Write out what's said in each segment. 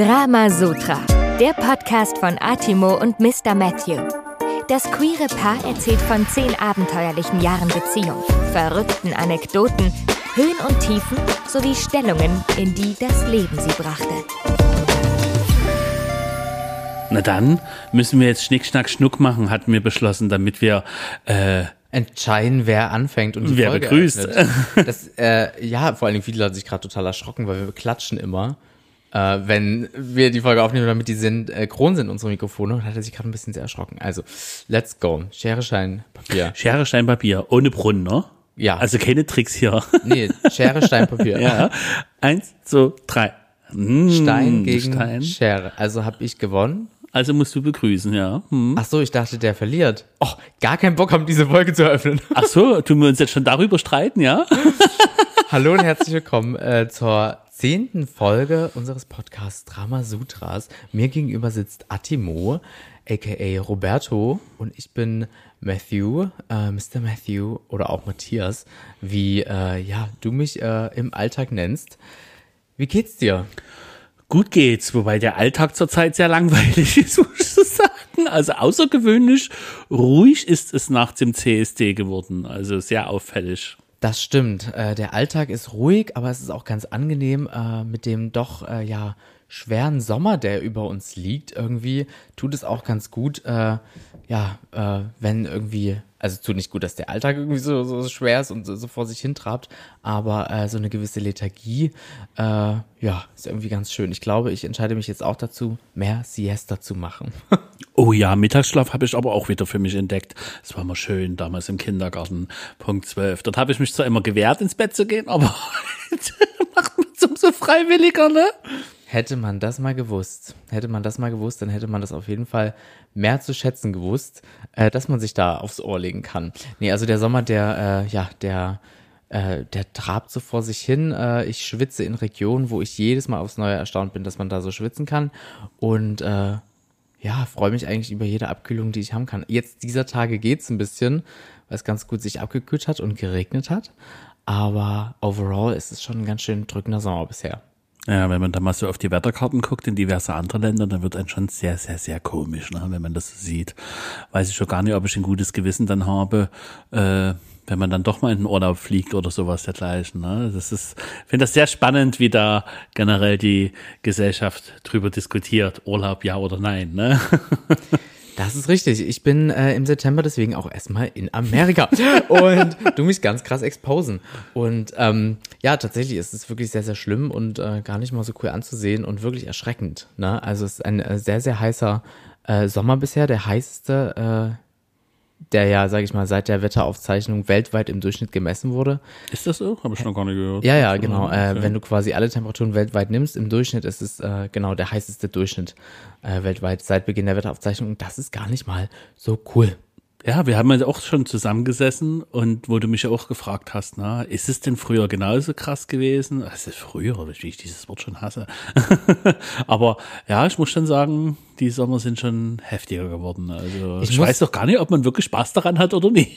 Drama Sutra, der Podcast von Atimo und Mr. Matthew. Das queere Paar erzählt von zehn abenteuerlichen Jahren Beziehung, verrückten Anekdoten, Höhen und Tiefen sowie Stellungen, in die das Leben sie brachte. Na dann müssen wir jetzt Schnick, Schnack, Schnuck machen, hatten wir beschlossen, damit wir äh, entscheiden, wer anfängt und die wer Folge begrüßt. Das, äh, ja, vor allen Dingen viele Leute sich gerade total erschrocken, weil wir klatschen immer, äh, wenn wir die Folge aufnehmen, damit die synchron sind, unsere Mikrofone. Und hat er sich gerade ein bisschen sehr erschrocken. Also, let's go. Schere, Stein, Papier. Schere, Stein, Papier, ohne Brunnen, ne? Ja. Also keine Tricks hier. Nee, Schere, Stein, Papier. ja. Eins, zwei, drei. Hm, Stein gegen Stein. Schere. Also habe ich gewonnen. Also musst du begrüßen, ja. Hm. Ach so, ich dachte, der verliert. Oh, gar keinen Bock haben, diese Folge zu eröffnen. Ach so, tun wir uns jetzt schon darüber streiten, ja? Hallo und herzlich willkommen äh, zur zehnten Folge unseres Podcasts Drama Sutras. Mir gegenüber sitzt Attimo, aka Roberto, und ich bin Matthew, äh, Mr. Matthew oder auch Matthias, wie äh, ja du mich äh, im Alltag nennst. Wie geht's dir? Gut geht's, wobei der Alltag zurzeit sehr langweilig ist, muss ich sagen. Also außergewöhnlich ruhig ist es nach dem CSD geworden. Also sehr auffällig. Das stimmt. Äh, der Alltag ist ruhig, aber es ist auch ganz angenehm äh, mit dem doch äh, ja schweren Sommer, der über uns liegt. Irgendwie tut es auch ganz gut, äh, ja, äh, wenn irgendwie, also tut nicht gut, dass der Alltag irgendwie so, so schwer ist und so, so vor sich hintrabt, aber äh, so eine gewisse Lethargie, äh, ja, ist irgendwie ganz schön. Ich glaube, ich entscheide mich jetzt auch dazu, mehr Siesta zu machen. Oh ja, Mittagsschlaf habe ich aber auch wieder für mich entdeckt. Es war mal schön, damals im Kindergarten, Punkt 12. Dort habe ich mich zwar immer gewehrt, ins Bett zu gehen, aber macht man es umso freiwilliger, ne? Hätte man das mal gewusst, hätte man das mal gewusst, dann hätte man das auf jeden Fall mehr zu schätzen gewusst, äh, dass man sich da aufs Ohr legen kann. Nee, also der Sommer, der, äh, ja, der, äh, der trabt so vor sich hin. Äh, ich schwitze in Regionen, wo ich jedes Mal aufs Neue erstaunt bin, dass man da so schwitzen kann. Und äh, ja, freue mich eigentlich über jede Abkühlung, die ich haben kann. Jetzt dieser Tage geht's ein bisschen, weil es ganz gut sich abgekühlt hat und geregnet hat. Aber overall ist es schon ein ganz schön drückender Sommer bisher. Ja, wenn man da mal so auf die Wetterkarten guckt in diverse andere Länder, dann wird einem schon sehr, sehr, sehr komisch, ne? wenn man das so sieht. Weiß ich schon gar nicht, ob ich ein gutes Gewissen dann habe, äh, wenn man dann doch mal in den Urlaub fliegt oder sowas dergleichen. Ne? Das ist, finde das sehr spannend, wie da generell die Gesellschaft drüber diskutiert, Urlaub ja oder nein. Ne? Das ist richtig. Ich bin äh, im September deswegen auch erstmal in Amerika und du mich ganz krass exposen. Und ähm, ja, tatsächlich ist es wirklich sehr, sehr schlimm und äh, gar nicht mal so cool anzusehen und wirklich erschreckend. Ne? Also es ist ein äh, sehr, sehr heißer äh, Sommer bisher, der heißeste, äh, der ja, sage ich mal, seit der Wetteraufzeichnung weltweit im Durchschnitt gemessen wurde. Ist das so? Habe ich noch gar nicht gehört. Ja, ja, genau. Okay. Äh, wenn du quasi alle Temperaturen weltweit nimmst, im Durchschnitt ist es äh, genau der heißeste Durchschnitt äh, weltweit seit Beginn der Wetteraufzeichnung. Das ist gar nicht mal so cool. Ja, wir haben ja auch schon zusammengesessen und wo du mich ja auch gefragt hast, na, ist es denn früher genauso krass gewesen? Es ist früher, wie ich dieses Wort schon hasse. Aber ja, ich muss schon sagen, die Sommer sind schon heftiger geworden. Also ich, Ich weiß doch gar nicht, ob man wirklich Spaß daran hat oder nicht.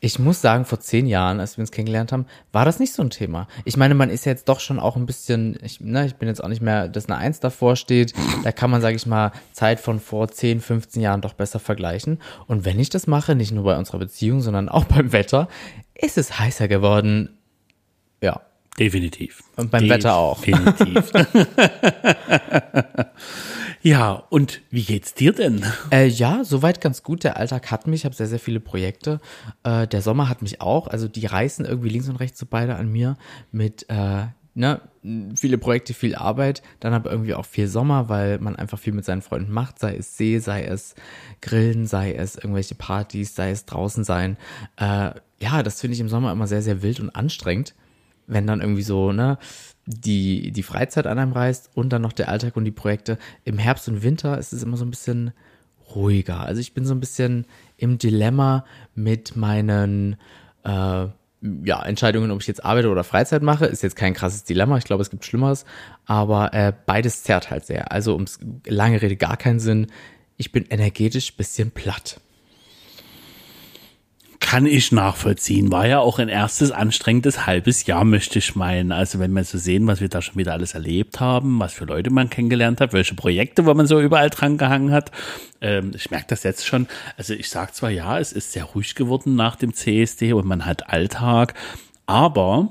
Ich muss sagen, vor zehn Jahren, als wir uns kennengelernt haben, war das nicht so ein Thema. Ich meine, man ist ja jetzt doch schon auch ein bisschen, ich, ne, ich bin jetzt auch nicht mehr, dass eine Eins davor steht. Da kann man, sage ich mal, Zeit von vor 10, 15 Jahren doch besser vergleichen. Und wenn ich das mache, nicht nur bei unserer Beziehung, sondern auch beim Wetter, ist es heißer geworden. Ja. Definitiv. Und beim Wetter auch. Definitiv. ja, und wie geht's dir denn? Äh, ja, soweit ganz gut. Der Alltag hat mich. Ich habe sehr, sehr viele Projekte. Äh, der Sommer hat mich auch. Also die reißen irgendwie links und rechts so beide an mir mit äh, ne, viele Projekte, viel Arbeit. Dann aber irgendwie auch viel Sommer, weil man einfach viel mit seinen Freunden macht. Sei es See, sei es Grillen, sei es irgendwelche Partys, sei es draußen sein. Äh, ja, das finde ich im Sommer immer sehr, sehr wild und anstrengend. Wenn dann irgendwie so, ne, die, die Freizeit an einem reißt und dann noch der Alltag und die Projekte. Im Herbst und Winter ist es immer so ein bisschen ruhiger. Also ich bin so ein bisschen im Dilemma mit meinen äh, ja, Entscheidungen, ob ich jetzt arbeite oder Freizeit mache, ist jetzt kein krasses Dilemma. Ich glaube, es gibt Schlimmeres. Aber äh, beides zerrt halt sehr. Also ums lange Rede gar keinen Sinn. Ich bin energetisch bisschen platt. Kann ich nachvollziehen. War ja auch ein erstes anstrengendes halbes Jahr, möchte ich meinen. Also wenn wir so sehen, was wir da schon wieder alles erlebt haben, was für Leute man kennengelernt hat, welche Projekte, wo man so überall dran gehangen hat. Ähm, ich merke das jetzt schon. Also ich sage zwar ja, es ist sehr ruhig geworden nach dem CSD und man hat Alltag, aber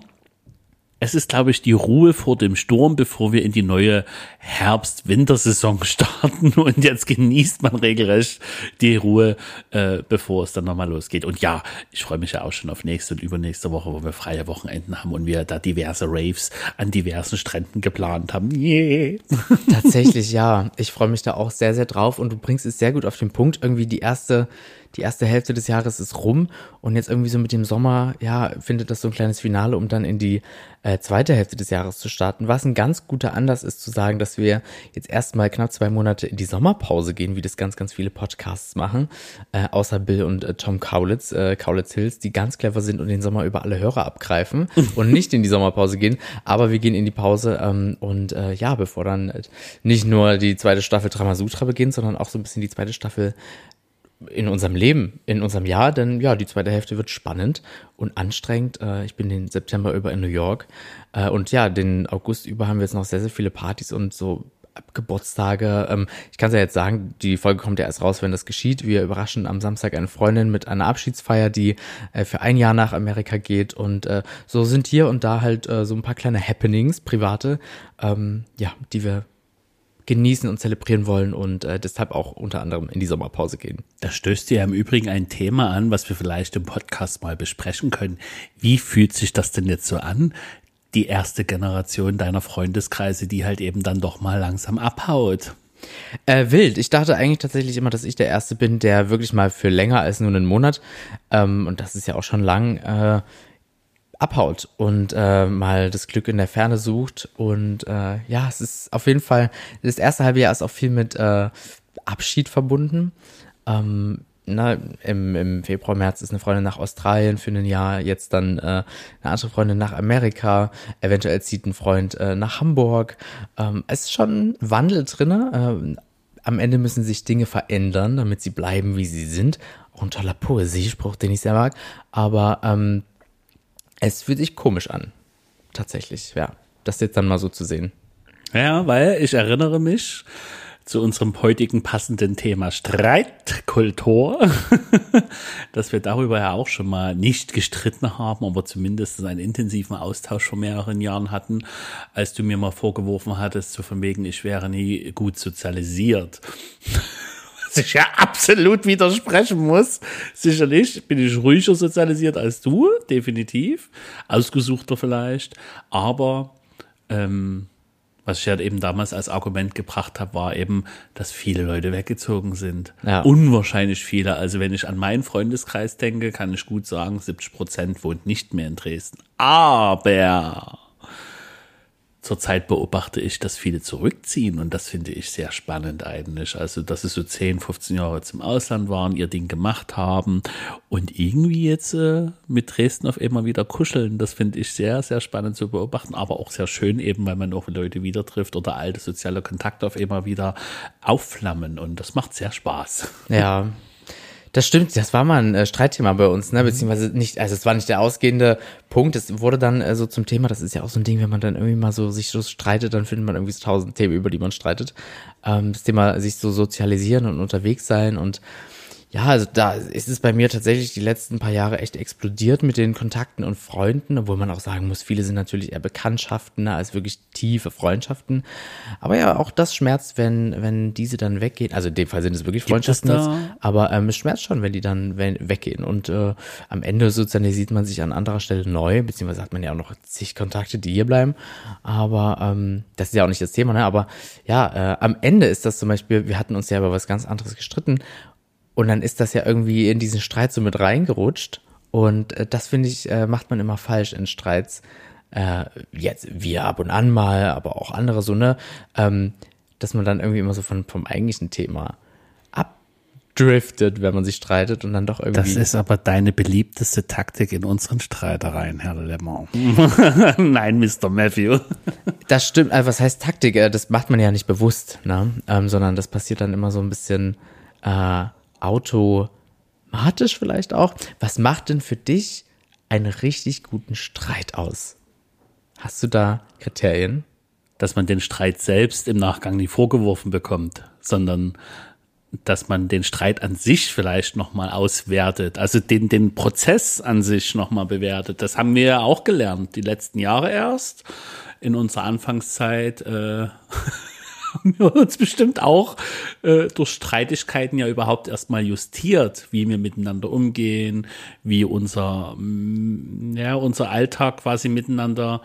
es ist, glaube ich, die Ruhe vor dem Sturm, bevor wir in die neue Herbst-Wintersaison starten. Und jetzt genießt man regelrecht die Ruhe, äh, bevor es dann nochmal losgeht. Und ja, ich freue mich ja auch schon auf nächste und übernächste Woche, wo wir freie Wochenenden haben und wir da diverse Raves an diversen Stränden geplant haben. Yeah. Tatsächlich, ja. Ich freue mich da auch sehr, sehr drauf. Und du bringst es sehr gut auf den Punkt. Irgendwie die erste die erste Hälfte des Jahres ist rum und jetzt irgendwie so mit dem Sommer, ja, findet das so ein kleines Finale, um dann in die äh, zweite Hälfte des Jahres zu starten. Was ein ganz guter Anlass ist zu sagen, dass wir jetzt erstmal knapp zwei Monate in die Sommerpause gehen, wie das ganz, ganz viele Podcasts machen, äh, außer Bill und äh, Tom Kaulitz, äh, Kaulitz Hills, die ganz clever sind und den Sommer über alle Hörer abgreifen und nicht in die Sommerpause gehen. Aber wir gehen in die Pause ähm, und äh, ja, bevor dann äh, nicht nur die zweite Staffel Dramasutra beginnt, sondern auch so ein bisschen die zweite Staffel in unserem Leben, in unserem Jahr, denn ja, die zweite Hälfte wird spannend und anstrengend. Äh, ich bin den September über in New York äh, und ja, den August über haben wir jetzt noch sehr, sehr viele Partys und so Geburtstage. Ähm, ich kann es ja jetzt sagen, die Folge kommt ja erst raus, wenn das geschieht. Wir überraschen am Samstag eine Freundin mit einer Abschiedsfeier, die äh, für ein Jahr nach Amerika geht und so sind hier und da halt so ein paar kleine Happenings, private, ähm, ja, die wir genießen und zelebrieren wollen und äh, deshalb auch unter anderem in die Sommerpause gehen. Da stößt dir im Übrigen ein Thema an, was wir vielleicht im Podcast mal besprechen können. Wie fühlt sich das denn jetzt so an? Die erste Generation deiner Freundeskreise, die halt eben dann doch mal langsam abhaut. Äh, wild. Ich dachte eigentlich tatsächlich immer, dass ich der Erste bin, der wirklich mal für länger als nur einen Monat, ähm, und das ist ja auch schon lang, äh, abhaut und äh, mal das Glück in der Ferne sucht. Und äh, ja, es ist auf jeden Fall, das erste halbe Jahr ist auch viel mit äh, Abschied verbunden. Ähm, na, im, im Februar, März ist eine Freundin nach Australien für ein Jahr, jetzt dann äh, eine andere Freundin nach Amerika, eventuell zieht ein Freund äh, nach Hamburg. Ähm, es ist schon Wandel drinne. Äh, am Ende müssen sich Dinge verändern, damit sie bleiben, wie sie sind. Auch ein toller Poesiespruch, den ich sehr mag. Aber ähm, es fühlt sich komisch an. Tatsächlich, ja. Das jetzt dann mal so zu sehen. Ja, weil ich erinnere mich zu unserem heutigen passenden Thema Streitkultur, dass wir darüber ja auch schon mal nicht gestritten haben, aber zumindest einen intensiven Austausch vor mehreren Jahren hatten, als du mir mal vorgeworfen hattest, so von wegen, ich wäre nie gut sozialisiert was ich ja absolut widersprechen muss. Sicherlich bin ich ruhiger sozialisiert als du, definitiv. Ausgesuchter vielleicht. Aber ähm, was ich ja eben damals als Argument gebracht habe, war eben, dass viele Leute weggezogen sind. Ja. Unwahrscheinlich viele. Also wenn ich an meinen Freundeskreis denke, kann ich gut sagen, 70 Prozent wohnt nicht mehr in Dresden. Aber Zurzeit beobachte ich, dass viele zurückziehen und das finde ich sehr spannend eigentlich. Also, dass sie so 10, 15 Jahre zum Ausland waren, ihr Ding gemacht haben und irgendwie jetzt äh, mit Dresden auf immer wieder kuscheln. Das finde ich sehr, sehr spannend zu beobachten, aber auch sehr schön eben, weil man auch Leute wieder trifft oder alte soziale Kontakte auf immer wieder aufflammen und das macht sehr Spaß. Ja, das stimmt, das war mal ein äh, Streitthema bei uns, ne? Mhm. Beziehungsweise nicht, also es war nicht der ausgehende Punkt, es wurde dann äh, so zum Thema, das ist ja auch so ein Ding, wenn man dann irgendwie mal so sich so streitet, dann findet man irgendwie so tausend Themen, über die man streitet. Ähm, das Thema sich so sozialisieren und unterwegs sein und ja, also da ist es bei mir tatsächlich die letzten paar Jahre echt explodiert mit den Kontakten und Freunden, obwohl man auch sagen muss, viele sind natürlich eher Bekanntschaften ne, als wirklich tiefe Freundschaften. Aber ja, auch das schmerzt, wenn, wenn diese dann weggehen. Also in dem Fall sind es wirklich Freundschaften, jetzt, aber ähm, es schmerzt schon, wenn die dann wenn, weggehen. Und äh, am Ende sozialisiert man sich an anderer Stelle neu, beziehungsweise hat man ja auch noch zig Kontakte, die hier bleiben. Aber ähm, das ist ja auch nicht das Thema, ne? Aber ja, äh, am Ende ist das zum Beispiel, wir hatten uns ja über was ganz anderes gestritten und dann ist das ja irgendwie in diesen Streit so mit reingerutscht. Und äh, das finde ich, äh, macht man immer falsch in Streits. Äh, jetzt wir ab und an mal, aber auch andere so, ne? Ähm, dass man dann irgendwie immer so von, vom eigentlichen Thema abdriftet, wenn man sich streitet und dann doch irgendwie. Das ist aber deine beliebteste Taktik in unseren Streitereien, Herr Lemon. Nein, Mr. Matthew. das stimmt, also was heißt Taktik? Äh, das macht man ja nicht bewusst, ne? Ähm, sondern das passiert dann immer so ein bisschen äh, Auto diplomatisch vielleicht auch. Was macht denn für dich einen richtig guten Streit aus? Hast du da Kriterien? Dass man den Streit selbst im Nachgang nie vorgeworfen bekommt, sondern dass man den Streit an sich vielleicht nochmal auswertet, also den, den Prozess an sich nochmal bewertet. Das haben wir ja auch gelernt, die letzten Jahre erst. In unserer Anfangszeit äh, haben wir uns bestimmt auch äh, durch Streitigkeiten ja überhaupt erstmal justiert, wie wir miteinander umgehen, wie unser, mm, ja, unser Alltag quasi miteinander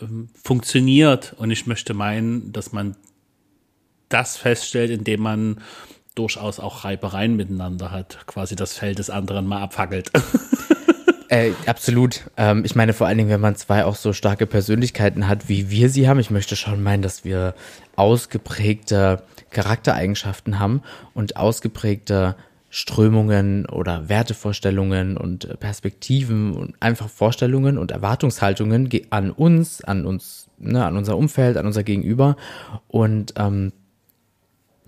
ähm, funktioniert. Und ich möchte meinen, dass man das feststellt, indem man durchaus auch Reibereien miteinander hat, quasi das Feld des anderen mal abfackelt. Äh, absolut. Ähm, ich meine vor allen Dingen, wenn man zwei auch so starke Persönlichkeiten hat, wie wir sie haben. Ich möchte schon meinen, dass wir ausgeprägte Charaktereigenschaften haben und ausgeprägte Strömungen oder Wertevorstellungen und Perspektiven und einfach Vorstellungen und Erwartungshaltungen an uns, an uns, ne, an unser Umfeld, an unser Gegenüber. Und ähm,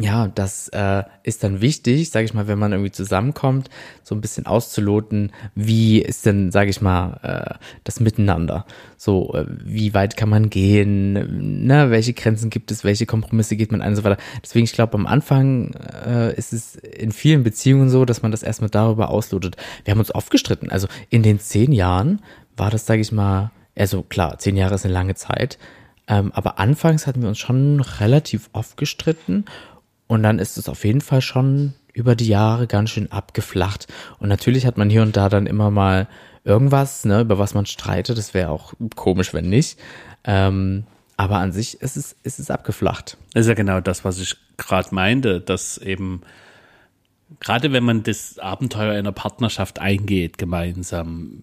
ja, das äh, ist dann wichtig, sage ich mal, wenn man irgendwie zusammenkommt, so ein bisschen auszuloten, wie ist denn, sage ich mal, äh, das Miteinander? So, äh, wie weit kann man gehen? Ne, welche Grenzen gibt es? Welche Kompromisse geht man ein und so weiter? Deswegen, ich glaube, am Anfang äh, ist es in vielen Beziehungen so, dass man das erstmal darüber auslotet. Wir haben uns oft gestritten. Also in den zehn Jahren war das, sage ich mal, also klar, zehn Jahre ist eine lange Zeit. Ähm, aber anfangs hatten wir uns schon relativ oft gestritten und dann ist es auf jeden Fall schon über die Jahre ganz schön abgeflacht. Und natürlich hat man hier und da dann immer mal irgendwas, ne, über was man streitet. Das wäre auch komisch, wenn nicht. Ähm, aber an sich ist es, ist es abgeflacht. Das ist ja genau das, was ich gerade meinte, dass eben gerade wenn man das Abenteuer einer Partnerschaft eingeht, gemeinsam,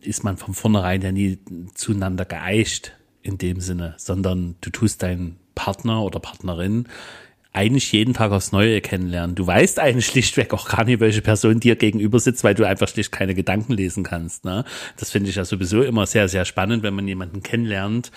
ist man von vornherein ja nie zueinander geeicht in dem Sinne, sondern du tust deinen Partner oder Partnerin eigentlich jeden Tag aufs Neue kennenlernen. Du weißt eigentlich schlichtweg auch gar nicht, welche Person dir gegenüber sitzt, weil du einfach schlicht keine Gedanken lesen kannst. Ne? Das finde ich ja sowieso immer sehr, sehr spannend, wenn man jemanden kennenlernt.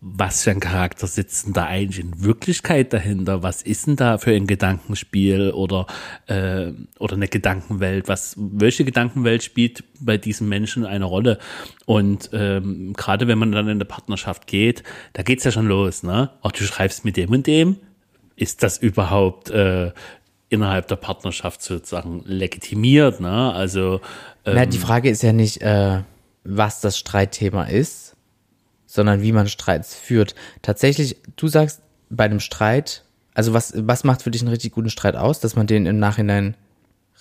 Was für ein Charakter sitzt denn da eigentlich in Wirklichkeit dahinter? Was ist denn da für ein Gedankenspiel oder, äh, oder eine Gedankenwelt? Was, welche Gedankenwelt spielt bei diesen Menschen eine Rolle? Und ähm, gerade wenn man dann in eine Partnerschaft geht, da geht's ja schon los, ne? Auch du schreibst mit dem und dem, ist das überhaupt äh, innerhalb der Partnerschaft sozusagen legitimiert? Ne? Also ähm, Na, die Frage ist ja nicht, äh, was das Streitthema ist, sondern wie man Streits führt. Tatsächlich, du sagst bei einem Streit, also was, was macht für dich einen richtig guten Streit aus, dass man den im Nachhinein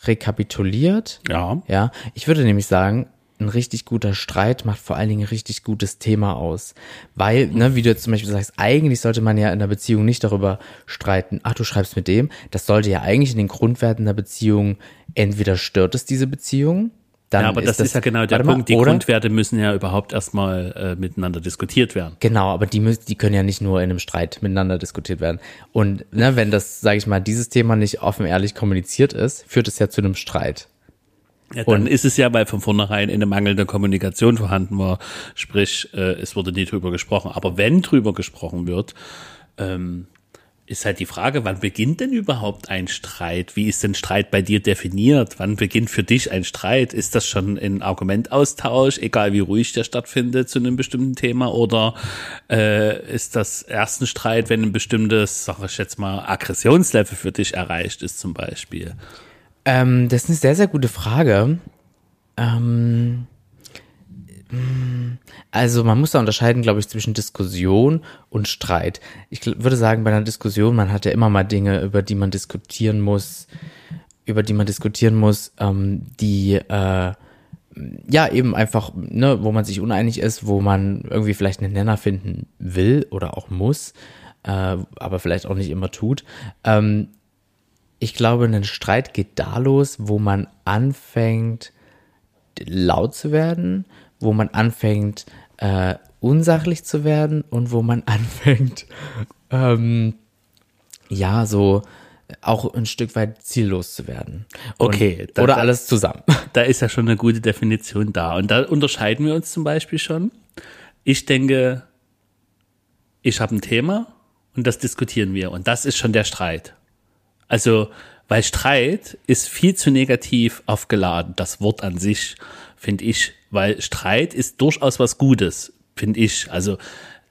rekapituliert? Ja. Ja. Ich würde nämlich sagen, ein richtig guter Streit macht vor allen Dingen ein richtig gutes Thema aus. Weil, ne, wie du jetzt zum Beispiel sagst, eigentlich sollte man ja in der Beziehung nicht darüber streiten, ach, du schreibst mit dem. Das sollte ja eigentlich in den Grundwerten der Beziehung entweder stört es diese Beziehung, dann ja, aber ist das, ist ja genau der Punkt. Die Grundwerte müssen ja überhaupt erstmal äh, miteinander diskutiert werden. Genau, aber die müssen, die können ja nicht nur in einem Streit miteinander diskutiert werden. Und ne, wenn das, sage ich mal, dieses Thema nicht offen ehrlich kommuniziert ist, führt es ja zu einem Streit. Ja, und, ist es ja, weil von vornherein eine mangelnde Kommunikation vorhanden war. Sprich, äh, es wurde nie drüber gesprochen. Aber wenn drüber gesprochen wird, ähm, ist halt die Frage, wann beginnt denn überhaupt ein Streit? Wie ist denn Streit bei dir definiert? Wann beginnt für dich ein Streit? Ist das schon ein Argumentaustausch, egal wie ruhig der stattfindet zu einem bestimmten Thema? Oder äh, ist das erst ein Streit, wenn ein bestimmtes, sag ich jetzt mal, Aggressionslevel für dich erreicht ist zum Beispiel? Ähm, das ist eine sehr, sehr gute Frage. Ähm, mm, also man muss da unterscheiden, glaube ich, zwischen Diskussion und Streit. Ich würde sagen, bei einer Diskussion, man hat ja immer mal Dinge, über die man diskutieren muss, über die man diskutieren muss, ähm, die äh, ja eben einfach, ne, wo man sich uneinig ist, wo man irgendwie vielleicht einen Nenner finden will oder auch muss, äh, aber vielleicht auch nicht immer tut. Ähm, ich glaube, ein Streit geht da los, wo man anfängt, laut zu werden, wo man anfängt, äh, unsachlich zu werden und wo man anfängt, ähm, ja, so auch ein Stück weit ziellos zu werden. Und, okay. Da, oder alles zusammen. Da ist ja schon eine gute Definition da. Und da unterscheiden wir uns zum Beispiel schon. Ich denke, ich habe ein Thema und das diskutieren wir. Und das ist schon der Streit. Also, weil Streit ist viel zu negativ aufgeladen, das Wort an sich, finde ich. Weil Streit ist durchaus was Gutes, finde ich. Also,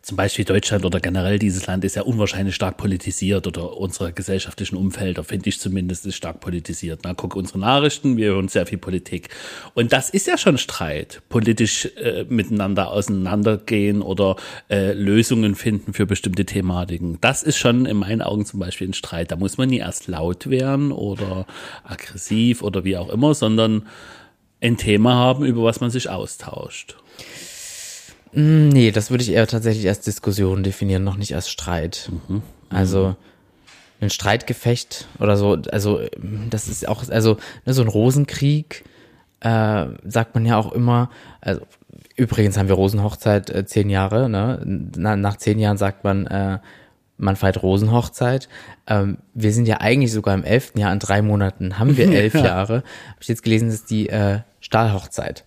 zum Beispiel Deutschland oder generell dieses Land ist ja unwahrscheinlich stark politisiert oder unsere gesellschaftlichen Umfelder, finde ich zumindest, ist stark politisiert. Na, guck unsere Nachrichten, wir hören sehr viel Politik. Und das ist ja schon Streit, politisch äh, miteinander auseinandergehen oder äh, Lösungen finden für bestimmte Thematiken. Das ist schon in meinen Augen zum Beispiel ein Streit. Da muss man nie erst laut werden oder aggressiv oder wie auch immer, sondern ein Thema haben, über was man sich austauscht. Mm, Nee, das würde ich eher tatsächlich als Diskussion definieren, noch nicht als Streit. Also ein Streitgefecht oder so, also das ist auch, also ne, so ein Rosenkrieg, äh, sagt man ja auch immer, also übrigens haben wir Rosenhochzeit äh, zehn Jahre, ne? Na, nach zehn Jahren sagt man, äh, man feiert Rosenhochzeit. Ähm, wir sind ja eigentlich sogar im elften Jahr, in drei Monaten haben wir elf Jahre. Habe ich jetzt gelesen, das ist die äh, Stahlhochzeit.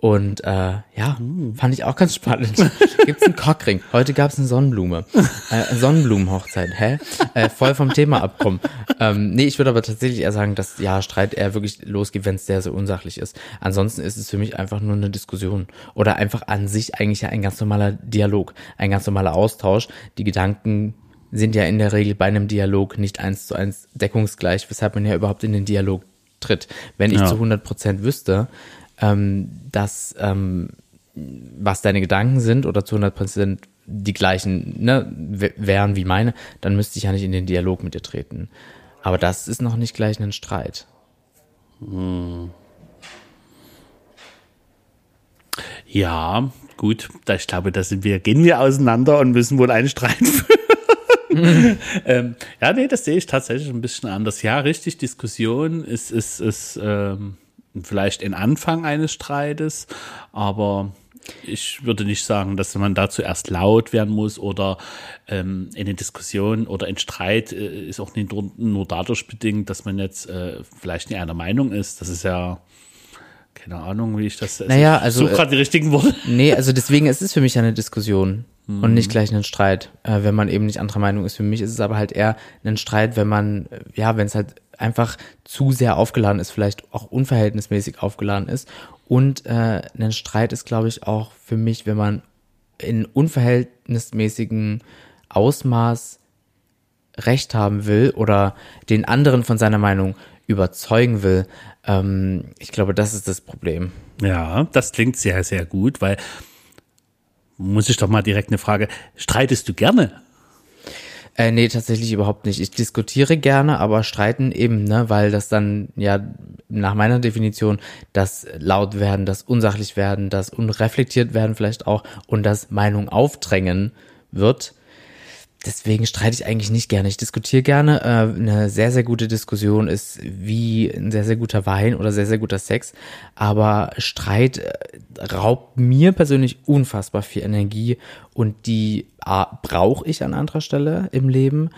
Und äh, ja, fand ich auch ganz spannend. Gibt's einen Cockring? Heute gab's eine Sonnenblume. Äh, Sonnenblumenhochzeit, hä? Äh, voll vom Thema abkommen. Ähm, nee, ich würde aber tatsächlich eher sagen, dass ja Streit eher wirklich losgeht, wenn es sehr, sehr unsachlich ist. Ansonsten ist es für mich einfach nur eine Diskussion. Oder einfach an sich eigentlich ja ein ganz normaler Dialog, ein ganz normaler Austausch. Die Gedanken sind ja in der Regel bei einem Dialog nicht eins zu eins deckungsgleich, weshalb man ja überhaupt in den Dialog tritt. Wenn ich Ja. zu 100 Prozent wüsste, ähm, dass ähm, was deine Gedanken sind oder zu 100 Prozent die gleichen ne, wären wie meine, dann müsste ich ja nicht in den Dialog mit dir treten. Aber das ist noch nicht gleich ein Streit. Ja, gut, da ich glaube, da sind wir, gehen wir auseinander und müssen wohl einen Streit führen. ähm, ja, nee, das sehe ich tatsächlich ein bisschen anders. Ja, richtig, Diskussion ist, ist, ist ähm, vielleicht ein Anfang eines Streites, aber ich würde nicht sagen, dass man dazu erst laut werden muss oder ähm, eine Diskussion oder ein Streit äh, ist auch nicht nur, nur dadurch bedingt, dass man jetzt äh, vielleicht nicht einer Meinung ist. Das ist ja keine Ahnung, wie ich das. Naja, ich also, suche äh, gerade die richtigen Worte. Nee, also deswegen, es ist für mich eine Diskussion und nicht gleich ein Streit, äh, wenn man eben nicht anderer Meinung ist. Für mich ist es aber halt eher ein Streit, wenn man, äh, ja, wenn es halt einfach zu sehr aufgeladen ist, vielleicht auch unverhältnismäßig aufgeladen ist. Und äh, ein Streit ist, glaube ich, auch für mich, wenn man in unverhältnismäßigen Ausmaß Recht haben will oder den anderen von seiner Meinung überzeugen will. Ähm, ich glaube, das ist das Problem. Ja, das klingt sehr, sehr gut, weil muss ich doch mal direkt eine Frage, streitest du gerne? Äh, nee, tatsächlich überhaupt nicht. Ich diskutiere gerne, aber streiten eben, ne, weil das dann ja nach meiner Definition das laut werden, das unsachlich werden, das unreflektiert werden vielleicht auch und das Meinung aufdrängen wird. Deswegen streite ich eigentlich nicht gerne. Ich diskutiere gerne. Äh, eine sehr, sehr gute Diskussion ist wie ein sehr, sehr guter Wein oder sehr, sehr guter Sex. Aber Streit äh, raubt mir persönlich unfassbar viel Energie und die äh, brauche ich an anderer Stelle im Leben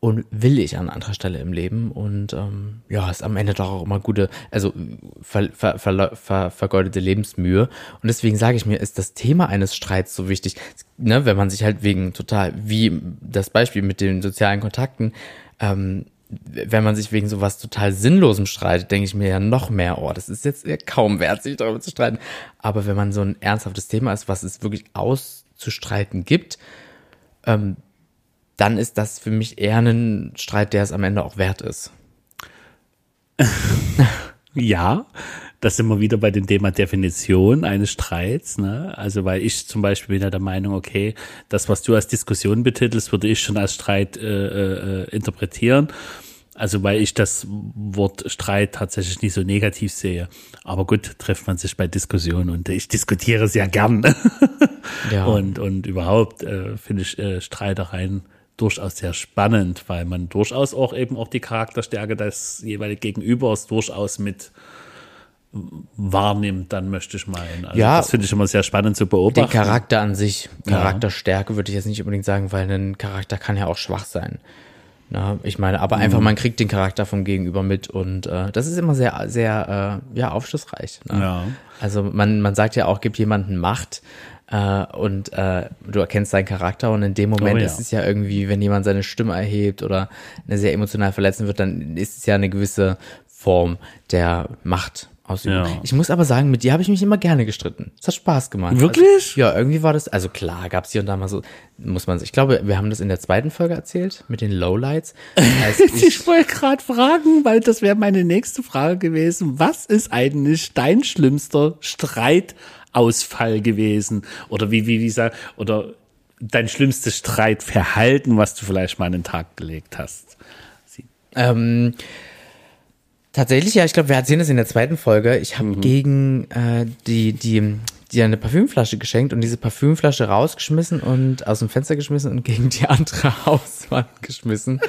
und will ich an anderer Stelle im Leben. Und ähm, ja, ist am Ende doch auch immer gute, also ver, ver, ver, ver, vergeudete Lebensmühe. Und deswegen sage ich mir, ist das Thema eines Streits so wichtig, ne, wenn man sich halt wegen total, wie das Beispiel mit den sozialen Kontakten, ähm, wenn man sich wegen sowas total Sinnlosem streitet, denke ich mir ja noch mehr, oh, das ist jetzt kaum wert, sich darüber zu streiten. Aber wenn man so ein ernsthaftes Thema ist, was es wirklich auszustreiten gibt, ähm, dann ist das für mich eher ein Streit, der es am Ende auch wert ist. Ja, das sind wir wieder bei dem Thema Definition eines Streits. Ne? Also weil ich zum Beispiel bin ja der Meinung, okay, das, was du als Diskussion betitelst, würde ich schon als Streit äh, äh, interpretieren. Also weil ich das Wort Streit tatsächlich nicht so negativ sehe. Aber gut, trifft man sich bei Diskussionen und ich diskutiere sehr gern. Ja. Und, und überhaupt äh, finde ich äh, Streitereien durchaus sehr spannend, weil man durchaus auch eben auch die Charakterstärke des jeweiligen Gegenübers durchaus mit wahrnimmt, dann möchte ich meinen. Also Ja. das finde ich immer sehr spannend zu Den beobachten. Charakter an sich, Charakterstärke würde ich jetzt nicht unbedingt sagen, weil ein Charakter kann ja auch schwach sein. Na, ich meine, aber einfach, man kriegt den Charakter vom Gegenüber mit und äh, das ist immer sehr, sehr, äh, ja, aufschlussreich. Ne? Ja. Also man, man sagt ja auch, gibt jemanden Macht, äh, und äh, du erkennst seinen Charakter und in dem Moment Oh ja. ist es ja irgendwie, wenn jemand seine Stimme erhebt oder eine sehr emotional verletzen wird, dann ist es ja eine gewisse Form der Macht. Ausübung. Ja. Ich muss aber sagen, mit dir habe ich mich immer gerne gestritten. Es hat Spaß gemacht. Wirklich? Also, ja, irgendwie war das, also klar, gab es hier und da mal so, muss man, ich glaube, wir haben das in der zweiten Folge erzählt, mit den Lowlights. Als ich, Ich wollte gerade fragen, weil das wäre meine nächste Frage gewesen. Was ist eigentlich dein schlimmster Streitausfall gewesen? Oder wie, wie, wie sag, oder dein schlimmstes Streitverhalten, was du vielleicht mal an den Tag gelegt hast? Ähm, tatsächlich, ja, ich glaube, wir erzählen das in der zweiten Folge. Ich habe gegen äh, die, die, die eine Parfümflasche geschenkt und diese Parfümflasche rausgeschmissen und aus dem Fenster geschmissen und gegen die andere Hauswand geschmissen.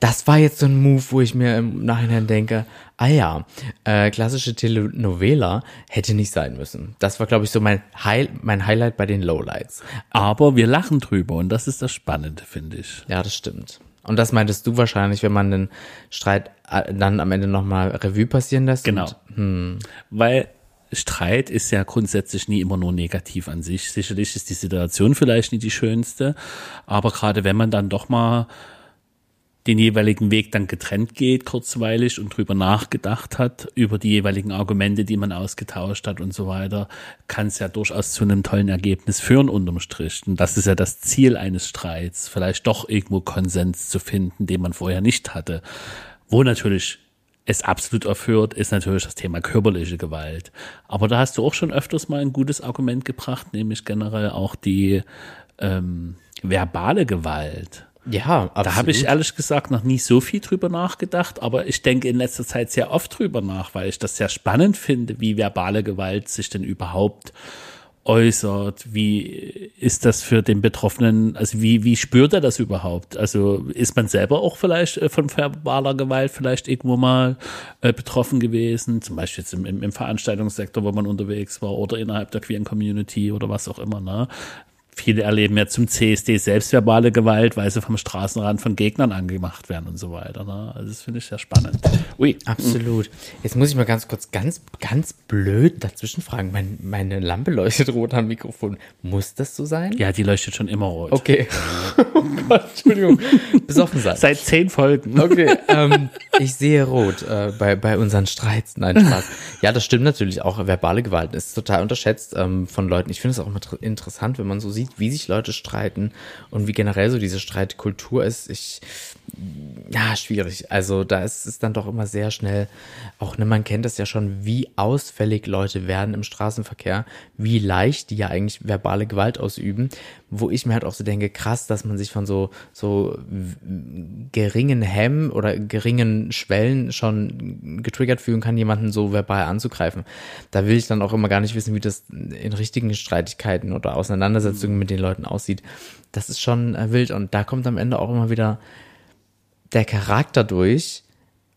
Das war jetzt so ein Move, wo ich mir im Nachhinein denke, ah ja, äh, klassische Telenovela hätte nicht sein müssen. Das war, glaube ich, so mein, High, mein Highlight bei den Lowlights. Aber wir lachen drüber und das ist das Spannende, finde ich. Ja, das stimmt. Und das meintest du wahrscheinlich, wenn man den Streit äh, dann am Ende nochmal Revue passieren lässt. Genau. Und, Weil Streit ist ja grundsätzlich nie immer nur negativ an sich. Sicherlich ist die Situation vielleicht nicht die schönste, aber gerade wenn man dann doch mal den jeweiligen Weg dann getrennt geht, kurzweilig und drüber nachgedacht hat, über die jeweiligen Argumente, die man ausgetauscht hat und so weiter, kann es ja durchaus zu einem tollen Ergebnis führen unterm Strich. Und das ist ja das Ziel eines Streits, vielleicht doch irgendwo Konsens zu finden, den man vorher nicht hatte. Wo natürlich es absolut erführt, ist natürlich das Thema körperliche Gewalt. Aber da hast du auch schon öfters mal ein gutes Argument gebracht, nämlich generell auch die ähm, verbale Gewalt. ja, absolut. Da habe ich ehrlich gesagt noch nie so viel drüber nachgedacht, aber ich denke in letzter Zeit sehr oft drüber nach, weil ich das sehr spannend finde, wie verbale Gewalt sich denn überhaupt äußert. Wie ist das für den Betroffenen, also wie, wie spürt er das überhaupt? Also ist man selber auch vielleicht äh, von verbaler Gewalt vielleicht irgendwo mal äh, betroffen gewesen, zum Beispiel jetzt im, im, Veranstaltungssektor, wo man unterwegs war oder innerhalb der queeren Community oder was auch immer, ne? Viele erleben ja zum CSD selbstverbale Gewalt, weil sie vom Straßenrand von Gegnern angemacht werden und so weiter. Ne? Also das finde ich sehr spannend. Ui. Absolut. Jetzt muss ich mal ganz kurz, ganz, ganz blöd dazwischen fragen. Mein, meine Lampe leuchtet rot am Mikrofon. Muss das so sein? Ja, die leuchtet schon immer rot. Okay. oh Gott, Entschuldigung. Besoffen sein. Seit zehn Folgen. Okay, ähm, ich sehe rot äh, bei, bei unseren Streits. Nein, Spaß. Ja, das stimmt natürlich auch. Verbale Gewalt ist total unterschätzt ähm, von Leuten. Ich finde es auch immer interessant, wenn man so sieht, wie sich Leute streiten und wie generell so diese Streitkultur ist. Ich, ja, schwierig. Also da ist es dann doch immer sehr schnell, auch ne, man kennt das ja schon, wie ausfällig Leute werden im Straßenverkehr, wie leicht die ja eigentlich verbale Gewalt ausüben, wo ich mir halt auch so denke, krass, dass man sich von so, so geringen Hemmen oder geringen Schwellen schon getriggert fühlen kann, jemanden so verbal anzugreifen. Da will ich dann auch immer gar nicht wissen, wie das in richtigen Streitigkeiten oder Auseinandersetzungen mit den Leuten aussieht. Das ist schon äh, wild und da kommt am Ende auch immer wieder der Charakter durch